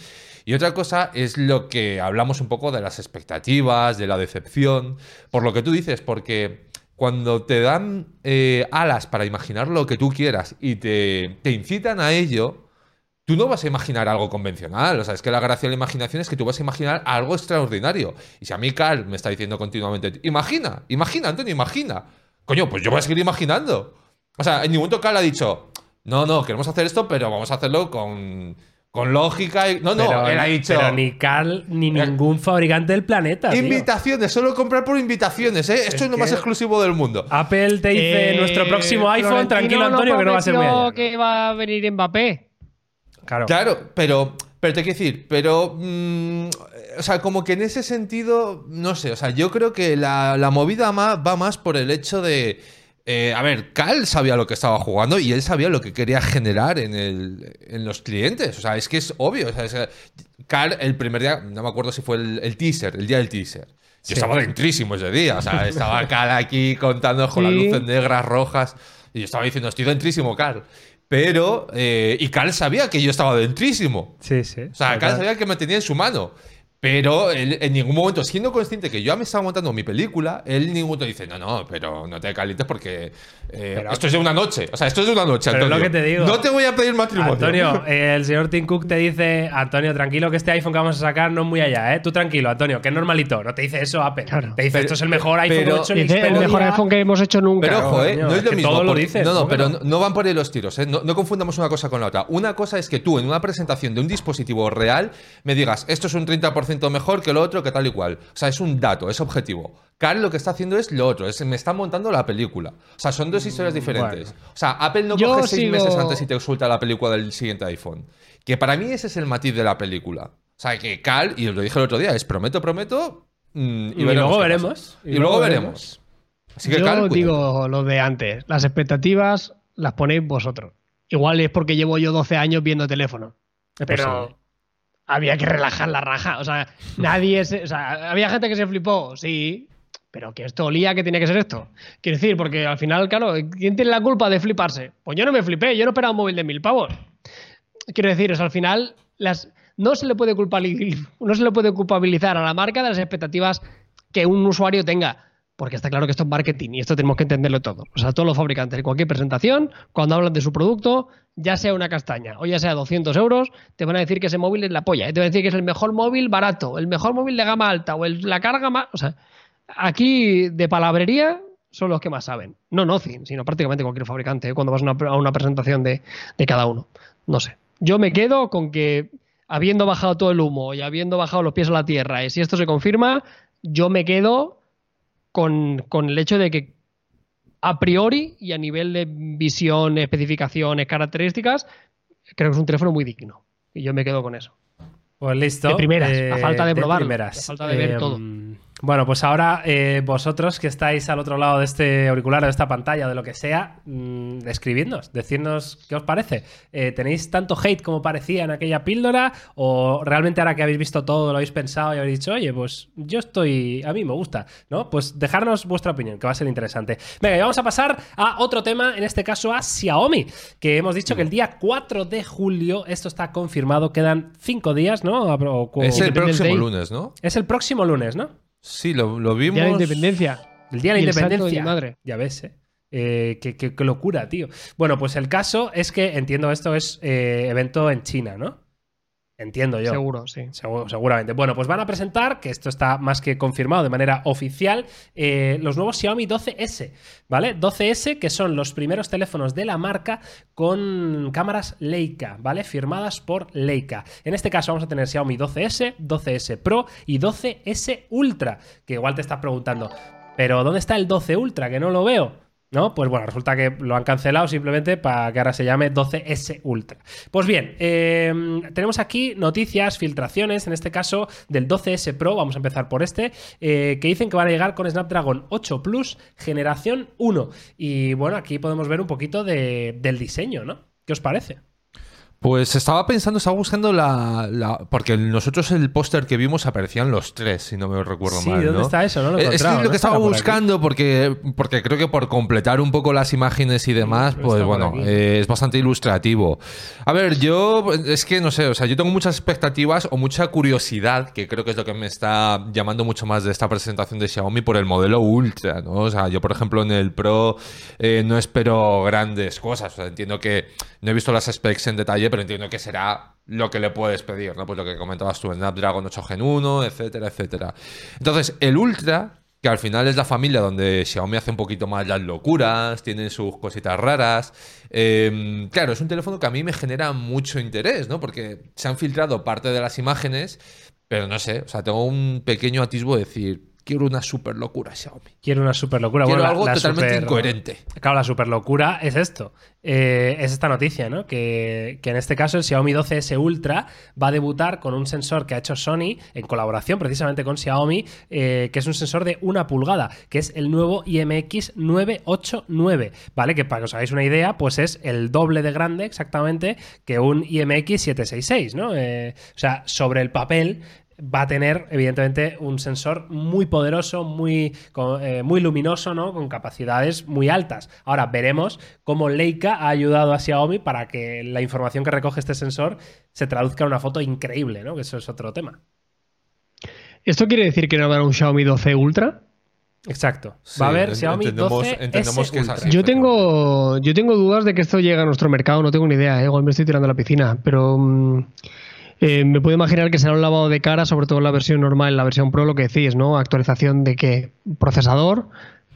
Y otra cosa es lo que hablamos un poco de las expectativas, de la decepción, por lo que tú dices, porque cuando te dan eh, alas para imaginar lo que tú quieras y te, te incitan a ello, tú no vas a imaginar algo convencional. O sea, es que la gracia de la imaginación es que tú vas a imaginar algo extraordinario. Y si a mí Carl me está diciendo continuamente, imagina, imagina, Antonio, imagina. Coño, pues yo voy a seguir imaginando. O sea, en ningún momento Carl ha dicho, no, no, queremos hacer esto, pero vamos a hacerlo con, con lógica. Y... No, no, pero, él ha dicho... pero ni Carl ni ningún fabricante del planeta. tío. Invitaciones, solo comprar por invitaciones, ¿eh? Esto es, lo más exclusivo del mundo. Apple te dice Eh, nuestro próximo iPhone, Florentino tranquilo Antonio, que no va a ser muy allá. que va a venir Mbappé. Claro. Claro, pero, pero te quiero decir, pero, mm, o sea, como que en ese sentido, no sé, o sea, yo creo que la, la movida va más por el hecho de, eh, a ver, Cal sabía lo que estaba jugando y él sabía lo que quería generar en, el, en los clientes, o sea, es que es obvio, o sea, es Cal el primer día, no me acuerdo si fue el, el teaser, el día del teaser. Yo Sí. estaba dentrísimo ese día, o sea, estaba Cal aquí contando con las Sí. luces negras, rojas, y yo estaba diciendo, estoy dentrísimo, Cal. Pero, eh, y Cal sabía que yo estaba dentrísimo. Sí, sí. O sea, Cal sabía que me tenía en su mano. Pero él, en ningún momento, siendo consciente que yo me estaba montando mi película, él en ningún momento dice, no, no, pero no te calientes porque eh, Pero- esto es de una noche. O sea, esto es de una noche, Pero es Antonio. lo que te digo. No te voy a pedir matrimonio. Antonio, eh, el señor Tim Cook te dice, Antonio, tranquilo que este iPhone que vamos a sacar no es muy allá, ¿eh? Tú tranquilo, Antonio, que es normalito. No te dice eso Apple. Claro. Te dice, Pero- esto es el mejor iPhone pero- hecho en la Dice, el historia". mejor iPhone que hemos hecho nunca. Pero ojo, eh, coño, no es es lo que mismo. todo lo dices, no, no, ¿cómo que pero no van por ahí los tiros, ¿eh? No, no confundamos una cosa con la otra. Una cosa es que tú, en una presentación de un dispositivo real, me digas, esto es un 30% mejor que lo otro, que tal y cual. O sea, es un dato, es objetivo. Carl lo que está haciendo es lo otro, es me está montando la película. O sea, son dos historias diferentes. bueno. O sea, Apple no Yo coge seis sigo- meses antes y te suelta la película del siguiente iPhone. Que para mí ese es el matiz de la película. O sea, que Carl, y os lo dije el otro día, es prometo, prometo. mm, y, Y veremos luego veremos. Y, luego veremos. Así que, Yo digo lo de antes. Las expectativas las ponéis vosotros. Igual es porque llevo yo 12 años viendo teléfono. Es Pero posible. Había que relajar la raja. O sea, nadie se, o sea, había gente que se flipó, sí. Pero que esto olía que tenía que ser esto. Quiero decir, porque al final, claro, ¿quién tiene la culpa de fliparse? Pues yo no me flipé, yo no esperaba un móvil de mil pavos. Quiero decir, o al final, las, no, se le puede culpabilizar, no se le puede culpabilizar a la marca de las expectativas que un usuario tenga. Porque está claro que esto es marketing y esto tenemos que entenderlo todo. O sea, todos los fabricantes en cualquier presentación, cuando hablan de su producto, ya sea una castaña o ya sea 200 euros, te van a decir que ese móvil es la polla. Y te van a decir que es el mejor móvil barato, el mejor móvil de gama alta o el- la carga más. O sea, aquí de palabrería son los que más saben. No Nothing, sino prácticamente cualquier fabricante ¿eh? cuando vas una, a una presentación de, de cada uno. No sé. Yo me quedo con que habiendo bajado todo el humo y habiendo bajado los pies a la tierra, y si esto se confirma, yo me quedo con, con el hecho de que a priori y a nivel de visión, especificaciones, características, creo que es un teléfono muy digno. Y yo me quedo con eso. Pues listo. De primeras, a falta de probarlo, primeras. a falta de ver todo. Bueno, pues ahora eh, vosotros que estáis al otro lado de este auricular o de esta pantalla, de lo que sea, mm, escribidnos, decidnos qué os parece. Eh, ¿Tenéis tanto hate como parecía en aquella píldora? ¿O realmente ahora que habéis visto todo, lo habéis pensado y habéis dicho, oye, pues yo estoy, a mí me gusta, ¿no? Pues dejarnos vuestra opinión, que va a ser interesante. Venga, y vamos a pasar a otro tema, en este caso a Xiaomi, que hemos dicho que el día 4 de julio, esto está confirmado, quedan 5 días, ¿no? O- o- Es el próximo lunes, ¿no? es el próximo lunes, ¿no? Sí, lo, lo vimos. Día de la independencia. El día de la Y el santo de independencia. mi madre. Ya ves, ¿eh? Eh, qué, qué- qué locura, tío. Bueno, pues el caso es que entiendo esto es eh, evento en China, ¿no? Entiendo yo. Seguro, sí. Segu- seguramente. Bueno, pues van a presentar, que esto está más que confirmado de manera oficial, eh, los nuevos Xiaomi 12S, ¿vale? 12S, que son los primeros teléfonos de la marca con cámaras Leica, ¿vale? Firmadas por Leica. En este caso vamos a tener Xiaomi 12S, 12S Pro y 12S Ultra, que igual te estás preguntando, pero ¿dónde está el 12 Ultra? Que no lo veo. ¿No? Pues bueno, resulta que lo han cancelado simplemente para que ahora se llame 12S Ultra. Pues bien, eh, tenemos aquí noticias, filtraciones, en este caso del 12S Pro, vamos a empezar por este, eh, que dicen que van a llegar con Snapdragon 8 Plus generación 1. Y bueno, aquí podemos ver un poquito de- del diseño, ¿no? ¿Qué os parece? Pues estaba pensando, estaba buscando la. la- porque nosotros el póster que vimos aparecían los tres, si no me recuerdo Sí, mal. ¿dónde ¿no? está eso? No lo he es que lo ¿no que estaba por aquí? buscando, porque, porque creo que por completar un poco las imágenes y demás, no pues bueno, eh, es bastante ilustrativo. A ver, yo es que no sé, o sea, yo tengo muchas expectativas o mucha curiosidad, que creo que es lo que me está llamando mucho más de esta presentación de Xiaomi por el modelo Ultra, ¿no? O sea, yo por ejemplo en el Pro eh, no espero grandes cosas, o sea, entiendo que no he visto las specs en detalle, pero entiendo que será lo que le puedes pedir, ¿no? Pues lo que comentabas tú, Snapdragon 8 Gen 1, etcétera, etcétera. Entonces, el Ultra, que al final es la familia donde Xiaomi hace un poquito más las locuras, tiene sus cositas raras. eh, claro, es un teléfono que a mí me genera mucho interés, ¿no? Porque se han filtrado parte de las imágenes, pero no sé, o sea, tengo un pequeño atisbo de decir, quiero una super locura Xiaomi. Quiero una super locura. Quiero Bueno, la- algo la totalmente super- incoherente. Claro, la super locura es esto. Eh, es esta noticia, ¿no? Que, que en este caso el Xiaomi 12S Ultra va a debutar con un sensor que ha hecho Sony en colaboración precisamente con Xiaomi, eh, que es un sensor de una pulgada, que es el nuevo IMX 989, ¿vale? Que para que os hagáis una idea, pues es el doble de grande exactamente que un IMX 766, ¿no? Eh, o sea, sobre el papel va a tener, evidentemente, un sensor muy poderoso, muy, eh, muy luminoso, ¿no? Con capacidades muy altas. Ahora veremos cómo Leica ha ayudado a Xiaomi para que la información que recoge este sensor se traduzca en una foto increíble, ¿no? Que eso es otro tema. ¿Esto quiere decir que no va a haber un Xiaomi 12 Ultra? Exacto. Sí, Va a haber Xiaomi entendemos- 12 entendemos que es así. Yo tengo, yo tengo dudas de que esto llegue a nuestro mercado, no tengo ni idea, ¿eh? igual me estoy tirando a la piscina, pero mm, eh, me puedo imaginar que será un lavado de cara, sobre todo en la versión normal, en la versión Pro, lo que decís, ¿no? Actualización de qué? Procesador,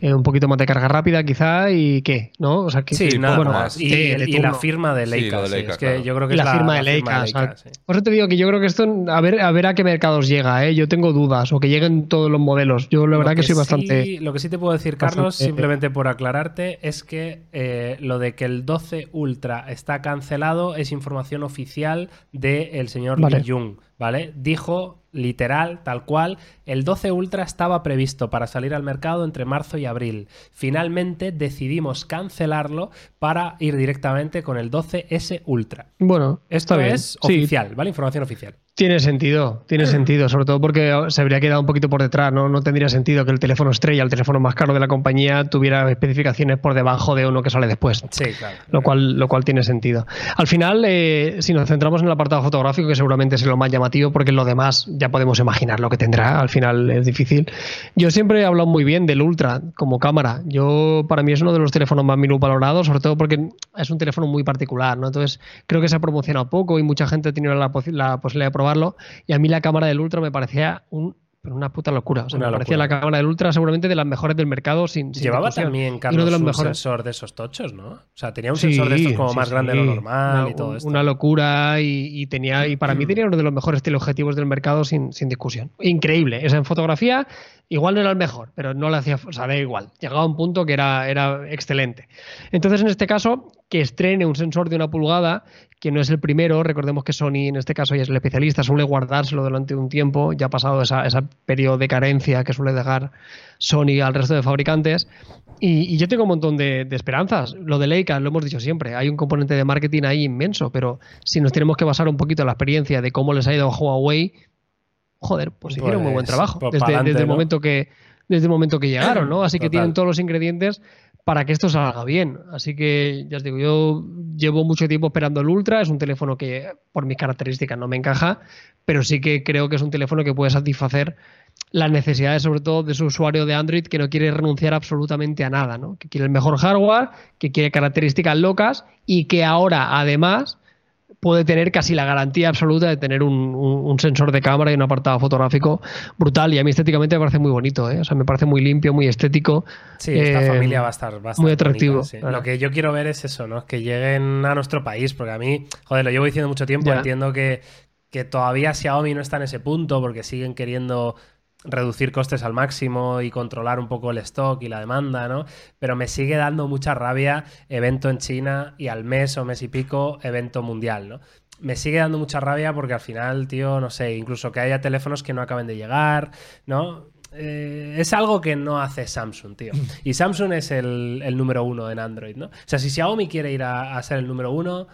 eh, un poquito más de carga rápida quizá y qué, ¿no? O sea, que, Sí, nada bueno, más. Y, sí, el- de y la firma de Leica. de sí. Leica, es que yo creo que Y es la, firma de Leica. o sea, sí. Por eso te digo que yo creo que esto, a ver, a ver a qué mercados llega, ¿eh? Yo tengo dudas, o que lleguen todos los modelos. Yo la Lo verdad que, soy sí- bastante... lo que sí te puedo decir, Carlos, bastante- simplemente por aclararte, es que eh, lo de que el 12 Ultra está cancelado es información oficial del señor Vale. Li Jung, ¿vale? Dijo literal, tal cual, el 12 Ultra estaba previsto para salir al mercado entre marzo y abril. Finalmente decidimos cancelarlo para ir directamente con el 12S Ultra. Bueno, Esto bien. es Sí, oficial, ¿vale? Información oficial. Tiene sentido, tiene sentido, sobre todo porque se habría quedado un poquito por detrás, ¿no? No tendría sentido que el teléfono estrella, el teléfono más caro de la compañía, tuviera especificaciones por debajo de uno que sale después. Sí, claro. Lo cual, lo cual tiene sentido. Al final, eh, si nos centramos en el apartado fotográfico, que seguramente es lo más llamativo, porque lo demás ya podemos imaginar lo que tendrá, al final es difícil. Yo siempre he hablado muy bien del Ultra como cámara. Yo, para mí, es uno de los teléfonos más minusvalorados, sobre todo porque es un teléfono muy particular, ¿no? Entonces, creo que se ha promocionado poco y mucha gente ha tenido la, la posibilidad de probarlo. Y a mí la cámara del Ultra me parecía un una puta locura. O sea, Una me parecía la cámara del Ultra seguramente de las mejores del mercado sin, sin Llevaba discusión. también, Y uno Carlos, de los un mejores. sensor de esos tochos, ¿no? O sea, tenía un Sí, sensor de estos como sí, más grande de lo normal Una- y todo esto. Una locura y, y tenía y para mí tenía uno de los mejores teleobjetivos del mercado sin, sin discusión. Increíble. O sea, en fotografía Igual no era el mejor, pero no le hacía, o sea, da igual. Llegaba a un punto que era, era excelente. Entonces, en este caso, que estrene un sensor de una pulgada, que no es el primero, recordemos que Sony en este caso ya es el especialista, suele guardárselo durante un tiempo, ya ha pasado esa, esa periodo de carencia que suele dejar Sony al resto de fabricantes. Y, yo tengo un montón de, de, esperanzas. Lo de Leica, lo hemos dicho siempre, hay un componente de marketing ahí inmenso, pero si nos tenemos que basar un poquito en la experiencia de cómo les ha ido a Huawei, joder, pues, pues hicieron muy buen trabajo pues desde, adelante, desde el ¿no? momento que desde el momento que llegaron, ¿no? Así que tienen todos los ingredientes para que esto salga bien. Así que ya os digo, yo llevo mucho tiempo esperando el Ultra, es un teléfono que por mis características no me encaja, pero sí que creo que es un teléfono que puede satisfacer las necesidades sobre todo de su usuario de Android que no quiere renunciar absolutamente a nada, ¿no? Que quiere el mejor hardware, que quiere características locas y que ahora además puede tener casi la garantía absoluta de tener un, un, un, sensor de cámara y un apartado fotográfico brutal. Y a mí estéticamente me parece muy bonito, ¿eh? o sea, me parece muy limpio, muy estético. Sí, esta Eh, familia va a estar, muy atractivo, bonita, sí. claro. Lo que yo quiero ver es eso, ¿no? Que lleguen a nuestro país, porque a mí, joder, lo llevo diciendo mucho tiempo, Ya. entiendo que, que todavía Xiaomi no está en ese punto porque siguen queriendo reducir costes al máximo y controlar un poco el stock y la demanda, ¿no? Pero me sigue dando mucha rabia evento en China y al mes o mes y pico evento mundial, ¿no? Me sigue dando mucha rabia porque al final, tío, no sé, incluso que haya teléfonos que no acaben de llegar, ¿no? Eh, es algo que no hace Samsung, tío. Y Samsung es el, el número uno en Android, ¿no? O sea, si Xiaomi quiere ir a, a ser el número uno,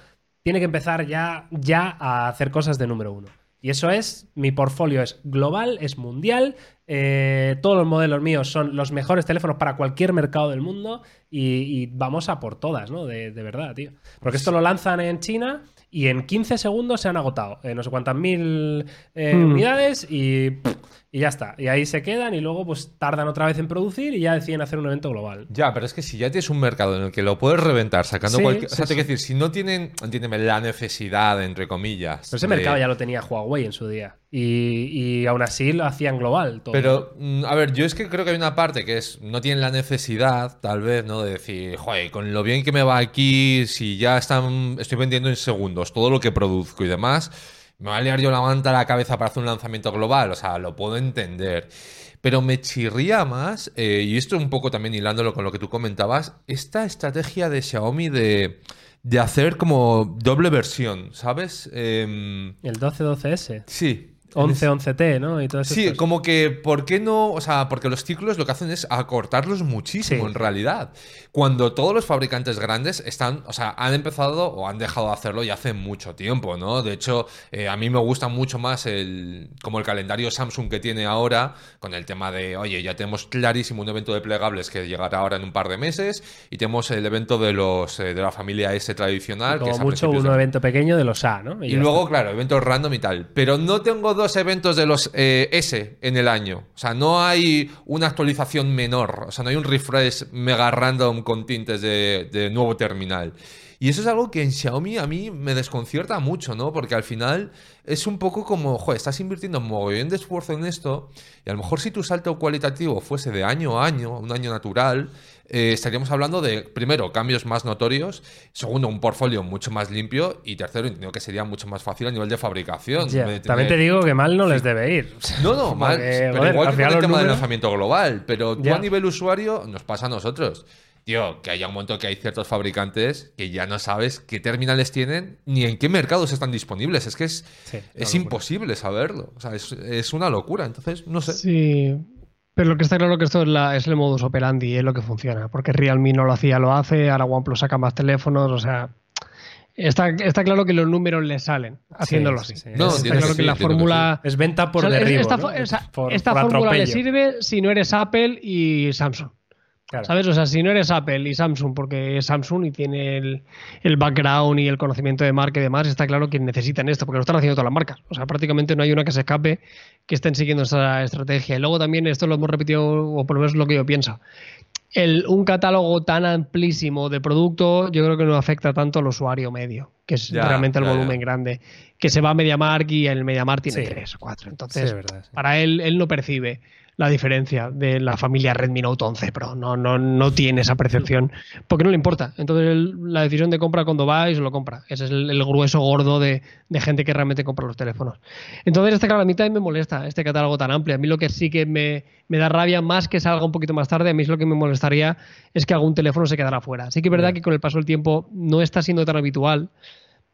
tiene que empezar ya, ya a hacer cosas de número uno. Y eso es, mi portfolio es global, es mundial, eh, todos los modelos míos son los mejores teléfonos para cualquier mercado del mundo y, y vamos a por todas, ¿no? De, de verdad, tío. Porque esto lo lanzan en China y en 15 segundos se han agotado eh, no sé cuántas mil eh, Mm. unidades y, pff, y ya está. Y ahí se quedan y luego pues tardan otra vez en producir y ya deciden hacer un evento global. Ya, pero es que si ya tienes un mercado en el que lo puedes reventar sacando Sí, cualquier. o sea, te sí. quiero decir, si no tienen, entiéndeme, la necesidad, entre comillas. Pero ese de- mercado ya lo tenía Huawei en su día. Y, y aún así lo hacían global. Todo. Pero, mm, a ver, yo es que creo que hay una parte que es, no tienen la necesidad, tal vez, ¿no? De decir, joder, con lo bien que me va aquí, si ya están, estoy vendiendo en segundos todo lo que produzco y demás, me va a liar yo la manta a la cabeza para hacer un lanzamiento global, o sea, lo puedo entender. Pero me chirría más, eh, y esto un poco también hilándolo con lo que tú comentabas, esta estrategia de Xiaomi de, de hacer como doble versión, ¿sabes? Em, El 12-12S. sí. 11-11T, ¿no? Y todo eso. Sí, como que, ¿por qué no? O sea, porque los ciclos lo que hacen es acortarlos muchísimo Sí. en realidad. Cuando todos los fabricantes grandes están, o sea, han empezado o han dejado de hacerlo ya hace mucho tiempo, ¿no? De hecho, eh, a mí me gusta mucho más el, como el calendario Samsung que tiene ahora, con el tema de, oye, ya tenemos clarísimo un evento de plegables que llegará ahora en un par de meses, y tenemos el evento de los eh, de la familia S tradicional, que Como es mucho un de evento pequeño de los A, ¿no? y luego, está. claro, eventos random y tal. Pero no tengo eventos de los eh, S en el año. O sea, no hay una actualización menor. O sea, no hay un refresh mega random con tintes de nuevo terminal. Y eso es algo que en Xiaomi a mí me desconcierta mucho, ¿no? Porque al final es un poco como, joder, estás invirtiendo un mogollón de esfuerzo en esto y a lo mejor si tu salto cualitativo fuese de año a año, un año natural, eh, estaríamos hablando de, primero, cambios más notorios, segundo, un portfolio mucho más limpio y tercero, entiendo que sería mucho más fácil a nivel de fabricación. De También te digo que mal no les debe ir. No, no, mal, Porque, pero joder, igual que con el tema del lanzamiento global, pero tú a nivel usuario nos pasa a nosotros. Tío, que haya un momento que hay ciertos fabricantes que ya no sabes qué terminales tienen ni en qué mercados están disponibles. Es que es, Sí, es imposible saberlo. O sea, es, es una locura. Entonces, no sé. Sí. Pero lo que está claro que esto es, la- es el modus operandi, es lo que funciona. Porque Realme no lo hacía, lo hace, ahora OnePlus saca más teléfonos, o sea. Está, está claro que los números le salen haciéndolo sí, así. sí. No, está claro que que sí, la que fórmula. Es venta por o sea, derribo. esta ¿no? fo- esa- Por- esta por fórmula le sirve si no eres Apple y Samsung. Claro. ¿Sabes? O sea, si no eres Apple y Samsung, porque es Samsung y tiene el, el background y el conocimiento de marca y demás, está claro que necesitan esto, porque lo están haciendo todas las marcas. O sea, prácticamente no hay una que se escape que estén siguiendo esa estrategia. Y luego también, esto lo hemos repetido, o por lo menos es lo que yo pienso. El, un catálogo tan amplísimo de producto, yo creo que no afecta tanto al usuario medio, que es Ya, realmente el ya, volumen ya. grande. que se va a MediaMark y el MediaMark tiene Sí. tres o cuatro. Entonces, es verdad. sí. para él, él no percibe la diferencia de la familia Redmi Note 11 Pro. No, no, no tiene esa percepción porque no le importa. Entonces, él- la decisión de compra cuando va y se lo compra. Ese es el, el grueso gordo de, de gente que realmente compra los teléfonos. Entonces, este, claro, a mí también me molesta este catálogo tan amplio. A mí lo que sí que me, me da rabia más que salga un poquito más tarde, a mí es lo que me molestaría es que algún teléfono se quedara fuera. Sí que es verdad que con el paso del tiempo no está siendo tan habitual.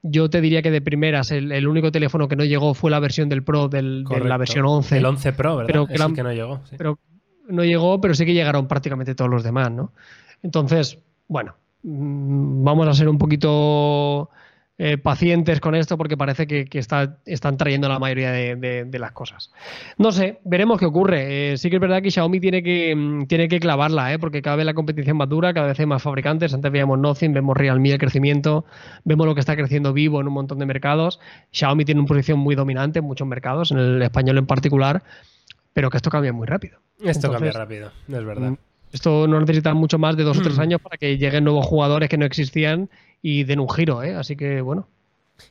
Yo te diría que de primeras el, el único teléfono que no llegó fue la versión del Pro del- de la versión 11 El 11 Pro, ¿verdad? Pero Ese que no llegó. sí. pero no llegó, pero sí que llegaron prácticamente todos los demás, ¿no? Entonces, bueno, mm, vamos a ser un poquito eh, pacientes con esto porque parece que, que está- están trayendo la mayoría de, de- de las cosas. No sé, veremos qué ocurre. Eh, sí que es verdad que Xiaomi tiene que, mm, tiene que clavarla, ¿eh? porque cada vez la competición más dura, cada vez hay más fabricantes. Antes veíamos Nothing, vemos Realme el crecimiento, vemos lo que está creciendo Vivo en un montón de mercados. Xiaomi tiene una posición muy dominante en muchos mercados, en el español en particular, pero que esto cambia muy rápido. Esto cambia rápido, es verdad. Mm, Esto no necesita mucho más de dos o tres años para que lleguen nuevos jugadores que no existían y den un giro, ¿eh? Así que bueno.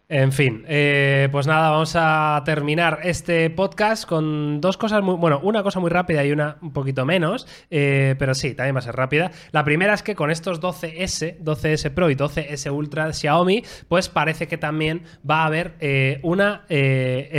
En fin, eh, pues nada, vamos a terminar este podcast con dos cosas muy. Bueno, una cosa muy rápida y una un poquito menos, eh, pero sí, también va a ser rápida. La primera es que con estos 12S, 12S Pro y 12S Ultra de Xiaomi, pues parece que también va a haber eh, una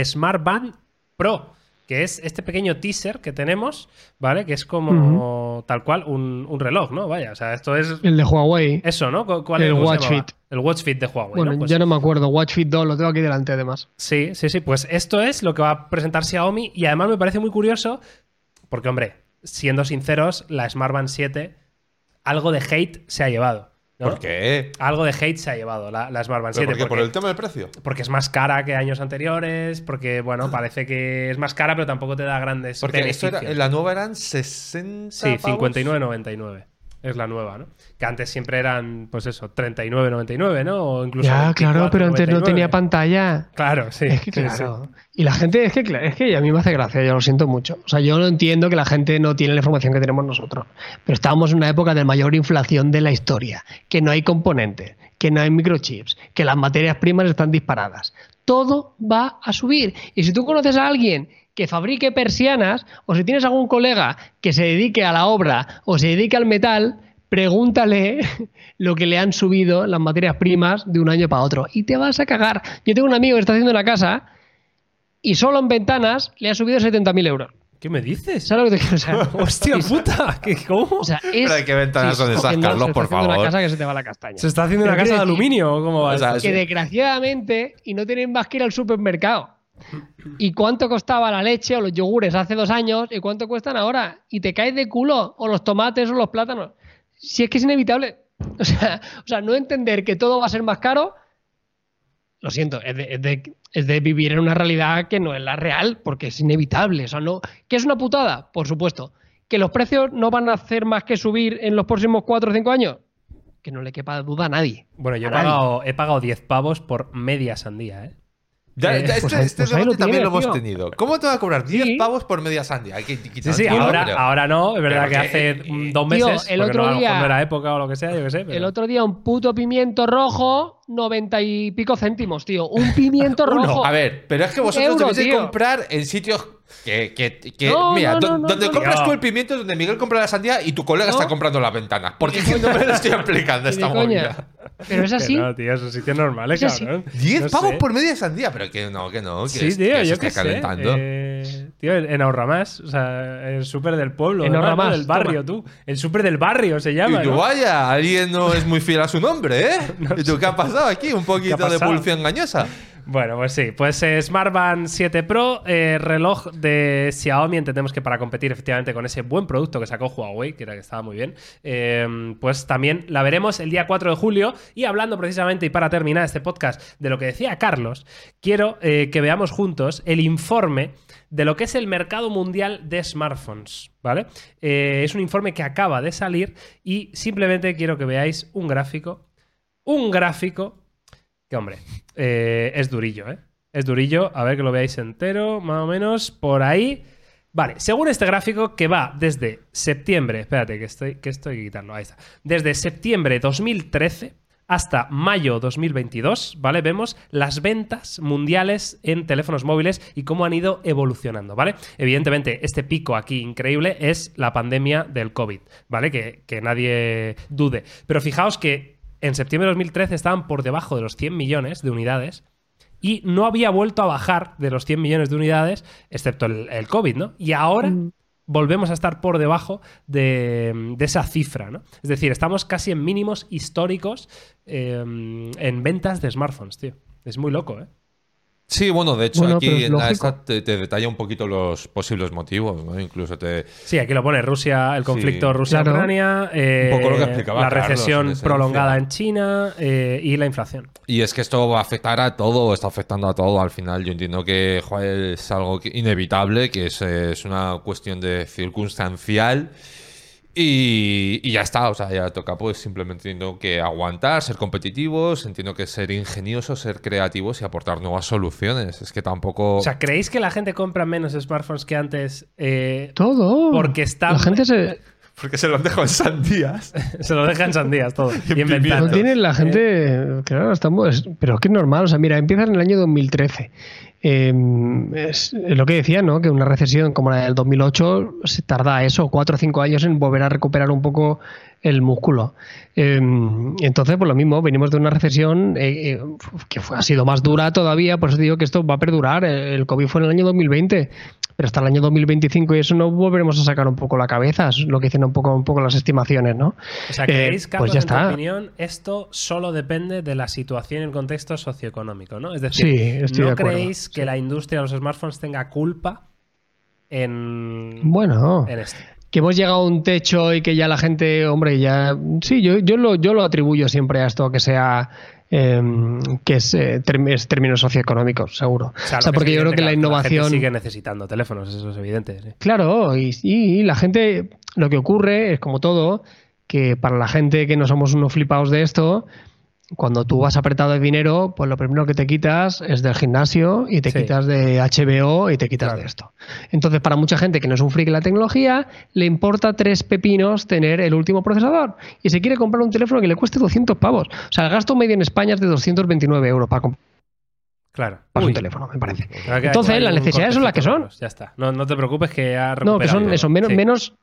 Smart Band Pro. Que es este pequeño teaser que tenemos, ¿vale? Que es como tal cual un, un reloj, ¿no? Vaya, o sea, esto es El de Huawei. eso, ¿no? ¿Cu- ¿Cuál El cómo se Watch llamaba? Fit. El Watch Fit de Huawei. bueno, ¿no? Pues- ya no me acuerdo. Watch Fit 2 lo tengo aquí delante además. Sí, sí, sí. Pues esto es lo que va a presentar Xiaomi y además me parece muy curioso porque, hombre, siendo sinceros, la Smart Band 7 algo de hate se ha llevado. ¿No? ¿Por qué? Algo de hate se ha llevado la, la Smart Band ¿Pero 7. por qué? ¿Por porque, el tema del precio? porque es más cara que años anteriores, porque, bueno, parece que es más cara, pero tampoco te da grandes Porque era, beneficios. la nueva eran 60 Sí, pavos. 59.99. Es la nueva, ¿no? Que antes siempre eran, pues eso, 39.99, ¿no? O incluso Ya, claro, pero antes no 24.99. tenía pantalla. Claro, sí. Es que sí. Y la gente, es que, es que a mí me hace gracia, yo lo siento mucho. O sea, yo no entiendo que la gente no tiene la información que tenemos nosotros. Pero estábamos en una época de mayor inflación de la historia, que no hay componentes, que no hay microchips, que las materias primas están disparadas. Todo va a subir. Y si tú conoces a alguien que fabrique persianas, o si tienes algún colega que se dedique a la obra o se dedique al metal, pregúntale lo que le han subido las materias primas de un año para otro. Y te vas a cagar. Yo tengo un amigo que está haciendo una casa y solo en ventanas le ha subido 70.000 euros. ¿Qué me dices? ¿Sabes lo que te quiero saber? ¡Hostia puta! ¿Qué, ¿Cómo? O sea, es, Pero ¿qué ventanas son se está esas, haciendo- Carlos, se está por Una favor? casa que se te va la castaña. ¿Se está haciendo una casa de aluminio o cómo va? O sea, que desgraciadamente y no tienen más que ir al supermercado. ¿Y cuánto costaba la leche o los yogures hace dos años y cuánto cuestan ahora? Y te caes de culo, o los tomates o los plátanos. Si es que es inevitable. O sea, o sea, no entender que todo va a ser más caro, lo siento, es de, es de- es de vivir en una realidad que no es la real, porque es inevitable. O sea, no, ¿Que es una putada? Por supuesto. ¿Que los precios no van a hacer más que subir en los próximos cuatro o cinco años? Que no le quepa duda a nadie. Bueno, yo he pagado, he pagado 10 pavos por media sandía, ¿eh? Ya, ya, este pues este pues debate lo también lo hemos tío. tenido. ¿Cómo te va a cobrar 10 Sí. pavos por media sandía? Hay que Sí, quitar sí, el culo, ahora, pero- ahora no. Es verdad pero que que- hace eh, dos tío, meses. el porque otro no, a lo mejor día- no era época o lo que sea, yo qué sé. pero- El otro día un puto pimiento rojo, 90 y pico céntimos, tío. Un pimiento Uno. rojo. A ver, pero es que vosotros euro, debéis de tío. comprar en sitios que, que, que- No, mira, no, do- no, no, donde no, compras tú el pimiento es donde Miguel compra la sandía y tu colega No. está comprando las ventanas. Porque es que no me lo estoy de esta coña. movida. Pero es Que así. no, tío, esos sitios normales, cabrón. 10 No pavos sé. por media sandía, pero que no, que no, que, Sí, es- tío, que se yo está qué sé. calentando. Eh, tío, en Ahorramás, o sea, el súper del pueblo. En. Ahorramás, Del barrio, tú. El súper del barrio se llama. Y tú, ¿no? vaya, alguien no es muy fiel a su nombre, ¿eh? ¿Y tú qué ha pasado aquí? Un poquito de publicidad engañosa. Bueno, pues sí. Pues eh, Smart Band 7 Pro, eh, reloj de Xiaomi. Entendemos que para competir efectivamente con ese buen producto que sacó Huawei, que era que estaba muy bien, eh, pues también la veremos el día 4 de julio. Y hablando precisamente, y para terminar este podcast, de lo que decía Carlos, quiero eh, que veamos juntos el informe de lo que es el mercado mundial de smartphones, ¿vale? Eh, es un informe que acaba de salir y simplemente quiero que veáis un gráfico, un gráfico que, hombre, eh, es durillo, ¿eh? Es durillo. A ver que lo veáis entero, más o menos, por ahí. Vale, según este gráfico que va desde septiembre, espérate que estoy que estoy quitarlo, ahí está. Desde septiembre 2013 hasta mayo 2022, ¿vale? Vemos las ventas mundiales en teléfonos móviles y cómo han ido evolucionando, ¿vale? Evidentemente, este pico aquí increíble es la pandemia del COVID, ¿vale? Que, que nadie dude. Pero fijaos que en septiembre de 2013 estaban por debajo de los 100 millones de unidades y no había vuelto a bajar de los 100 millones de unidades, excepto el, el COVID, ¿no? Y ahora Mm. volvemos a estar por debajo de, de esa cifra, ¿no? Es decir, estamos casi en mínimos históricos eh, en ventas de smartphones, tío. Es muy loco, ¿eh? Sí, bueno, de hecho Bueno, aquí es en la esta te, te detalla un poquito los posibles motivos, ¿no? Incluso te... Sí, aquí lo pone Rusia, el conflicto Sí. Rusia-Ucrania, eh, Un poco lo que explicaba la Carlos, recesión en prolongada en China eh, y la inflación. Y es que esto va a afectar a todo, está afectando a todo al final. Yo entiendo que joder, es algo que- inevitable, que es, eh, es una cuestión de circunstancial. Y, y ya está, o sea, ya toca pues simplemente entiendo que aguantar, ser competitivos, entiendo que ser ingeniosos, ser creativos y aportar nuevas soluciones. Es que tampoco... O sea, ¿creéis que la gente compra menos smartphones que antes eh, Todo. Porque está- La gente se. Porque se lo han dejado en sandías. se lo dejan sandías todo? y en inventando. No tiene la gente. Claro, estamos. Pero es que es normal. O sea, mira, empieza en el año 2013. Eh, es lo que decía, ¿no? Que una recesión como la del 2008 se tarda eso, cuatro o cinco años en volver a recuperar un poco el músculo. Eh, entonces, pues lo mismo, venimos de una recesión eh, eh, que fue, ha sido más dura todavía, por eso digo que esto va a perdurar. El COVID fue en el año 2020, pero hasta el año 2025 y eso no volveremos a sacar un poco la cabeza, es lo que dicen un poco, un poco las estimaciones, ¿no? O sea, Eh, ¿creéis, Carlos, pues ya en tu opinión, esto solo depende de la situación y el contexto socioeconómico, ¿no? Es decir, Sí, ¿no de creéis que la industria de los smartphones tenga culpa en, Bueno, en esto? Que hemos llegado a un techo y que ya la gente, hombre, ya. Sí, yo, yo, lo, yo lo atribuyo siempre a esto, que sea. eh, que es, eh, es términos socioeconómicos, seguro. O sea, porque yo creo que la gente innovación. sigue necesitando teléfonos, eso es evidente. sí. Claro, y, y la gente, lo que ocurre es como todo, que para la gente que no somos unos flipados de esto, cuando tú vas apretado de dinero, pues lo primero que te quitas es del gimnasio y te Sí. quitas de HBO y te quitas Claro. de esto. Entonces, para mucha gente que no es un friki de la tecnología, le importa tres pepinos tener el último procesador y se quiere comprar un teléfono que le cueste 200 pavos. O sea, el gasto medio en España es de 229 euros para comprar Claro. un Uy. teléfono, me parece. Entonces, las un necesidades son las que son. Carlos, Ya está. No, no te preocupes que ha No, que recuperado son eso, menos, Sí. menos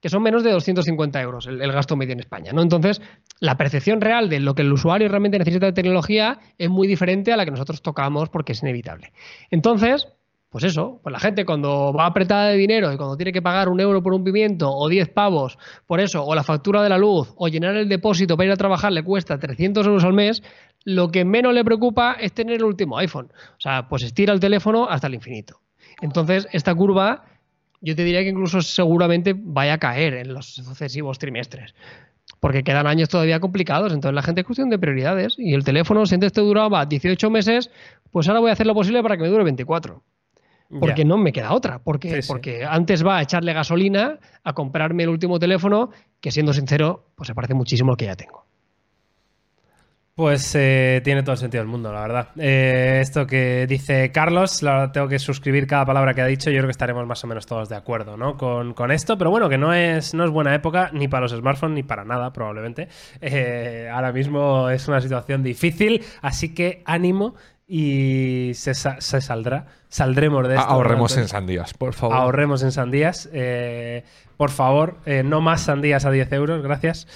que son menos de 250 euros el, gasto medio en España, ¿no? Entonces, la percepción real de lo que el usuario realmente necesita de tecnología es muy diferente a la que nosotros tocamos porque es inevitable. Entonces, pues eso, pues la gente cuando va apretada de dinero y cuando tiene que pagar un euro por un pimiento o 10 pavos por eso, o la factura de la luz, o llenar el depósito para ir a trabajar le cuesta 300 euros al mes, lo que menos le preocupa es tener el último iPhone. O sea, pues estira el teléfono hasta el infinito. Entonces, esta curva yo te diría que incluso seguramente vaya a caer en los sucesivos trimestres. Porque quedan años todavía complicados, entonces la gente es cuestión de prioridades. Y el teléfono, si antes te duraba 18 meses, pues ahora voy a hacer lo posible para que me dure 24. Porque Ya. no me queda otra. Porque, Sí, sí. porque antes va a echarle gasolina a comprarme el último teléfono, que siendo sincero, pues se parece muchísimo al que ya tengo. Pues eh, tiene todo el sentido del mundo, la verdad. Eh, esto que dice Carlos, la tengo que suscribir cada palabra que ha dicho. Yo creo que estaremos más o menos todos de acuerdo ¿no? con, con esto, pero bueno, que no es, no es buena época ni para los smartphones ni para nada, probablemente. Eh, ahora mismo es una situación difícil, así que ánimo y se, sa- se saldrá. Saldremos de esto. Ahorremos en sandías, por favor. Ahorremos en sandías. eh, por favor, eh, no más sandías a 10 euros, gracias.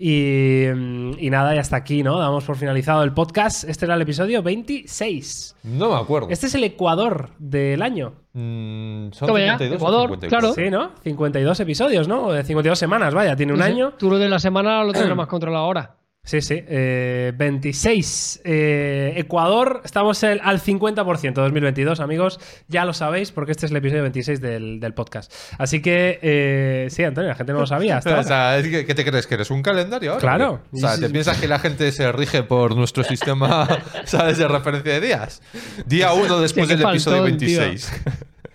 Y, mm, y nada, y hasta aquí, ¿no? Damos por finalizado el podcast. Este era el episodio 26. No me acuerdo. Este es el Ecuador del año. Mm, son Toma ya, 52 o Ecuador, 54. claro. Sí, ¿no? 52 episodios, ¿no? O de 52 semanas, vaya, tiene un Sí, sí. año. Tú lo de la semana lo tendrás más controlado ahora. Sí, sí. eh, 26. eh, Ecuador, estamos el- al 50% 2022, amigos. Ya lo sabéis, porque este es el episodio 26 del, del podcast. Así que, eh, sí, Antonio, la gente no lo sabía hasta O sea, ¿qué te crees? ¿Que eres un calendario ahora? Claro. O sea, ¿te piensas que la gente se rige por nuestro sistema, sabes, de referencia de días? Día 1 después del episodio faltón, tío. 26.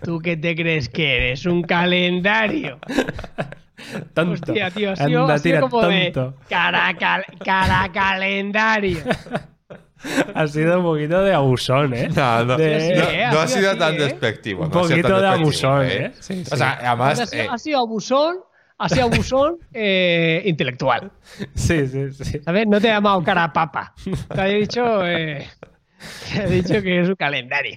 ¿Tú qué te crees que eres? ¿Un calendario? Tonto. Hostia, tío, ha sido, Anda, ha sido tira, como de tonto. cara, cal- cara calendario. Ha sido un poquito de abusón, ¿eh? No, no, De- no, eh, ha ha sido así, tan ¿eh? despectivo. Un ha poquito de abusón, ¿eh? Sí, O sea, ha, además, sido, eh, ha sido abusón, así abusón eh, intelectual. Sí, sí, sí. ¿Sabes? No te he llamado cara papa. Te he dicho, eh, te he dicho que es un calendario.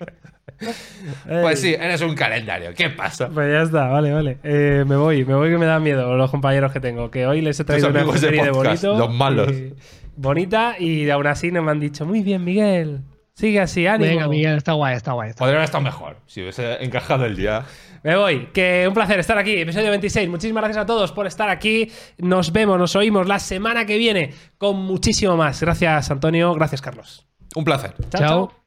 Pues sí, eres un calendario. ¿Qué pasa? Pues ya está, vale, vale. Eh, me voy, me voy que me da miedo los compañeros que tengo. Que hoy les he traído una de serie de podcast, bonito. los malos. y- bonita y aún así no me han dicho, muy bien, Miguel. Sigue así, ánimo. Venga, Miguel, está guay, está guay. está Podría haber estado mejor si hubiese encajado el día. Me voy, que un placer estar aquí, episodio 26. Muchísimas gracias a todos por estar aquí. Nos vemos, nos oímos la semana que viene con muchísimo más. Gracias, Antonio. Gracias, Carlos. Un placer. Chao.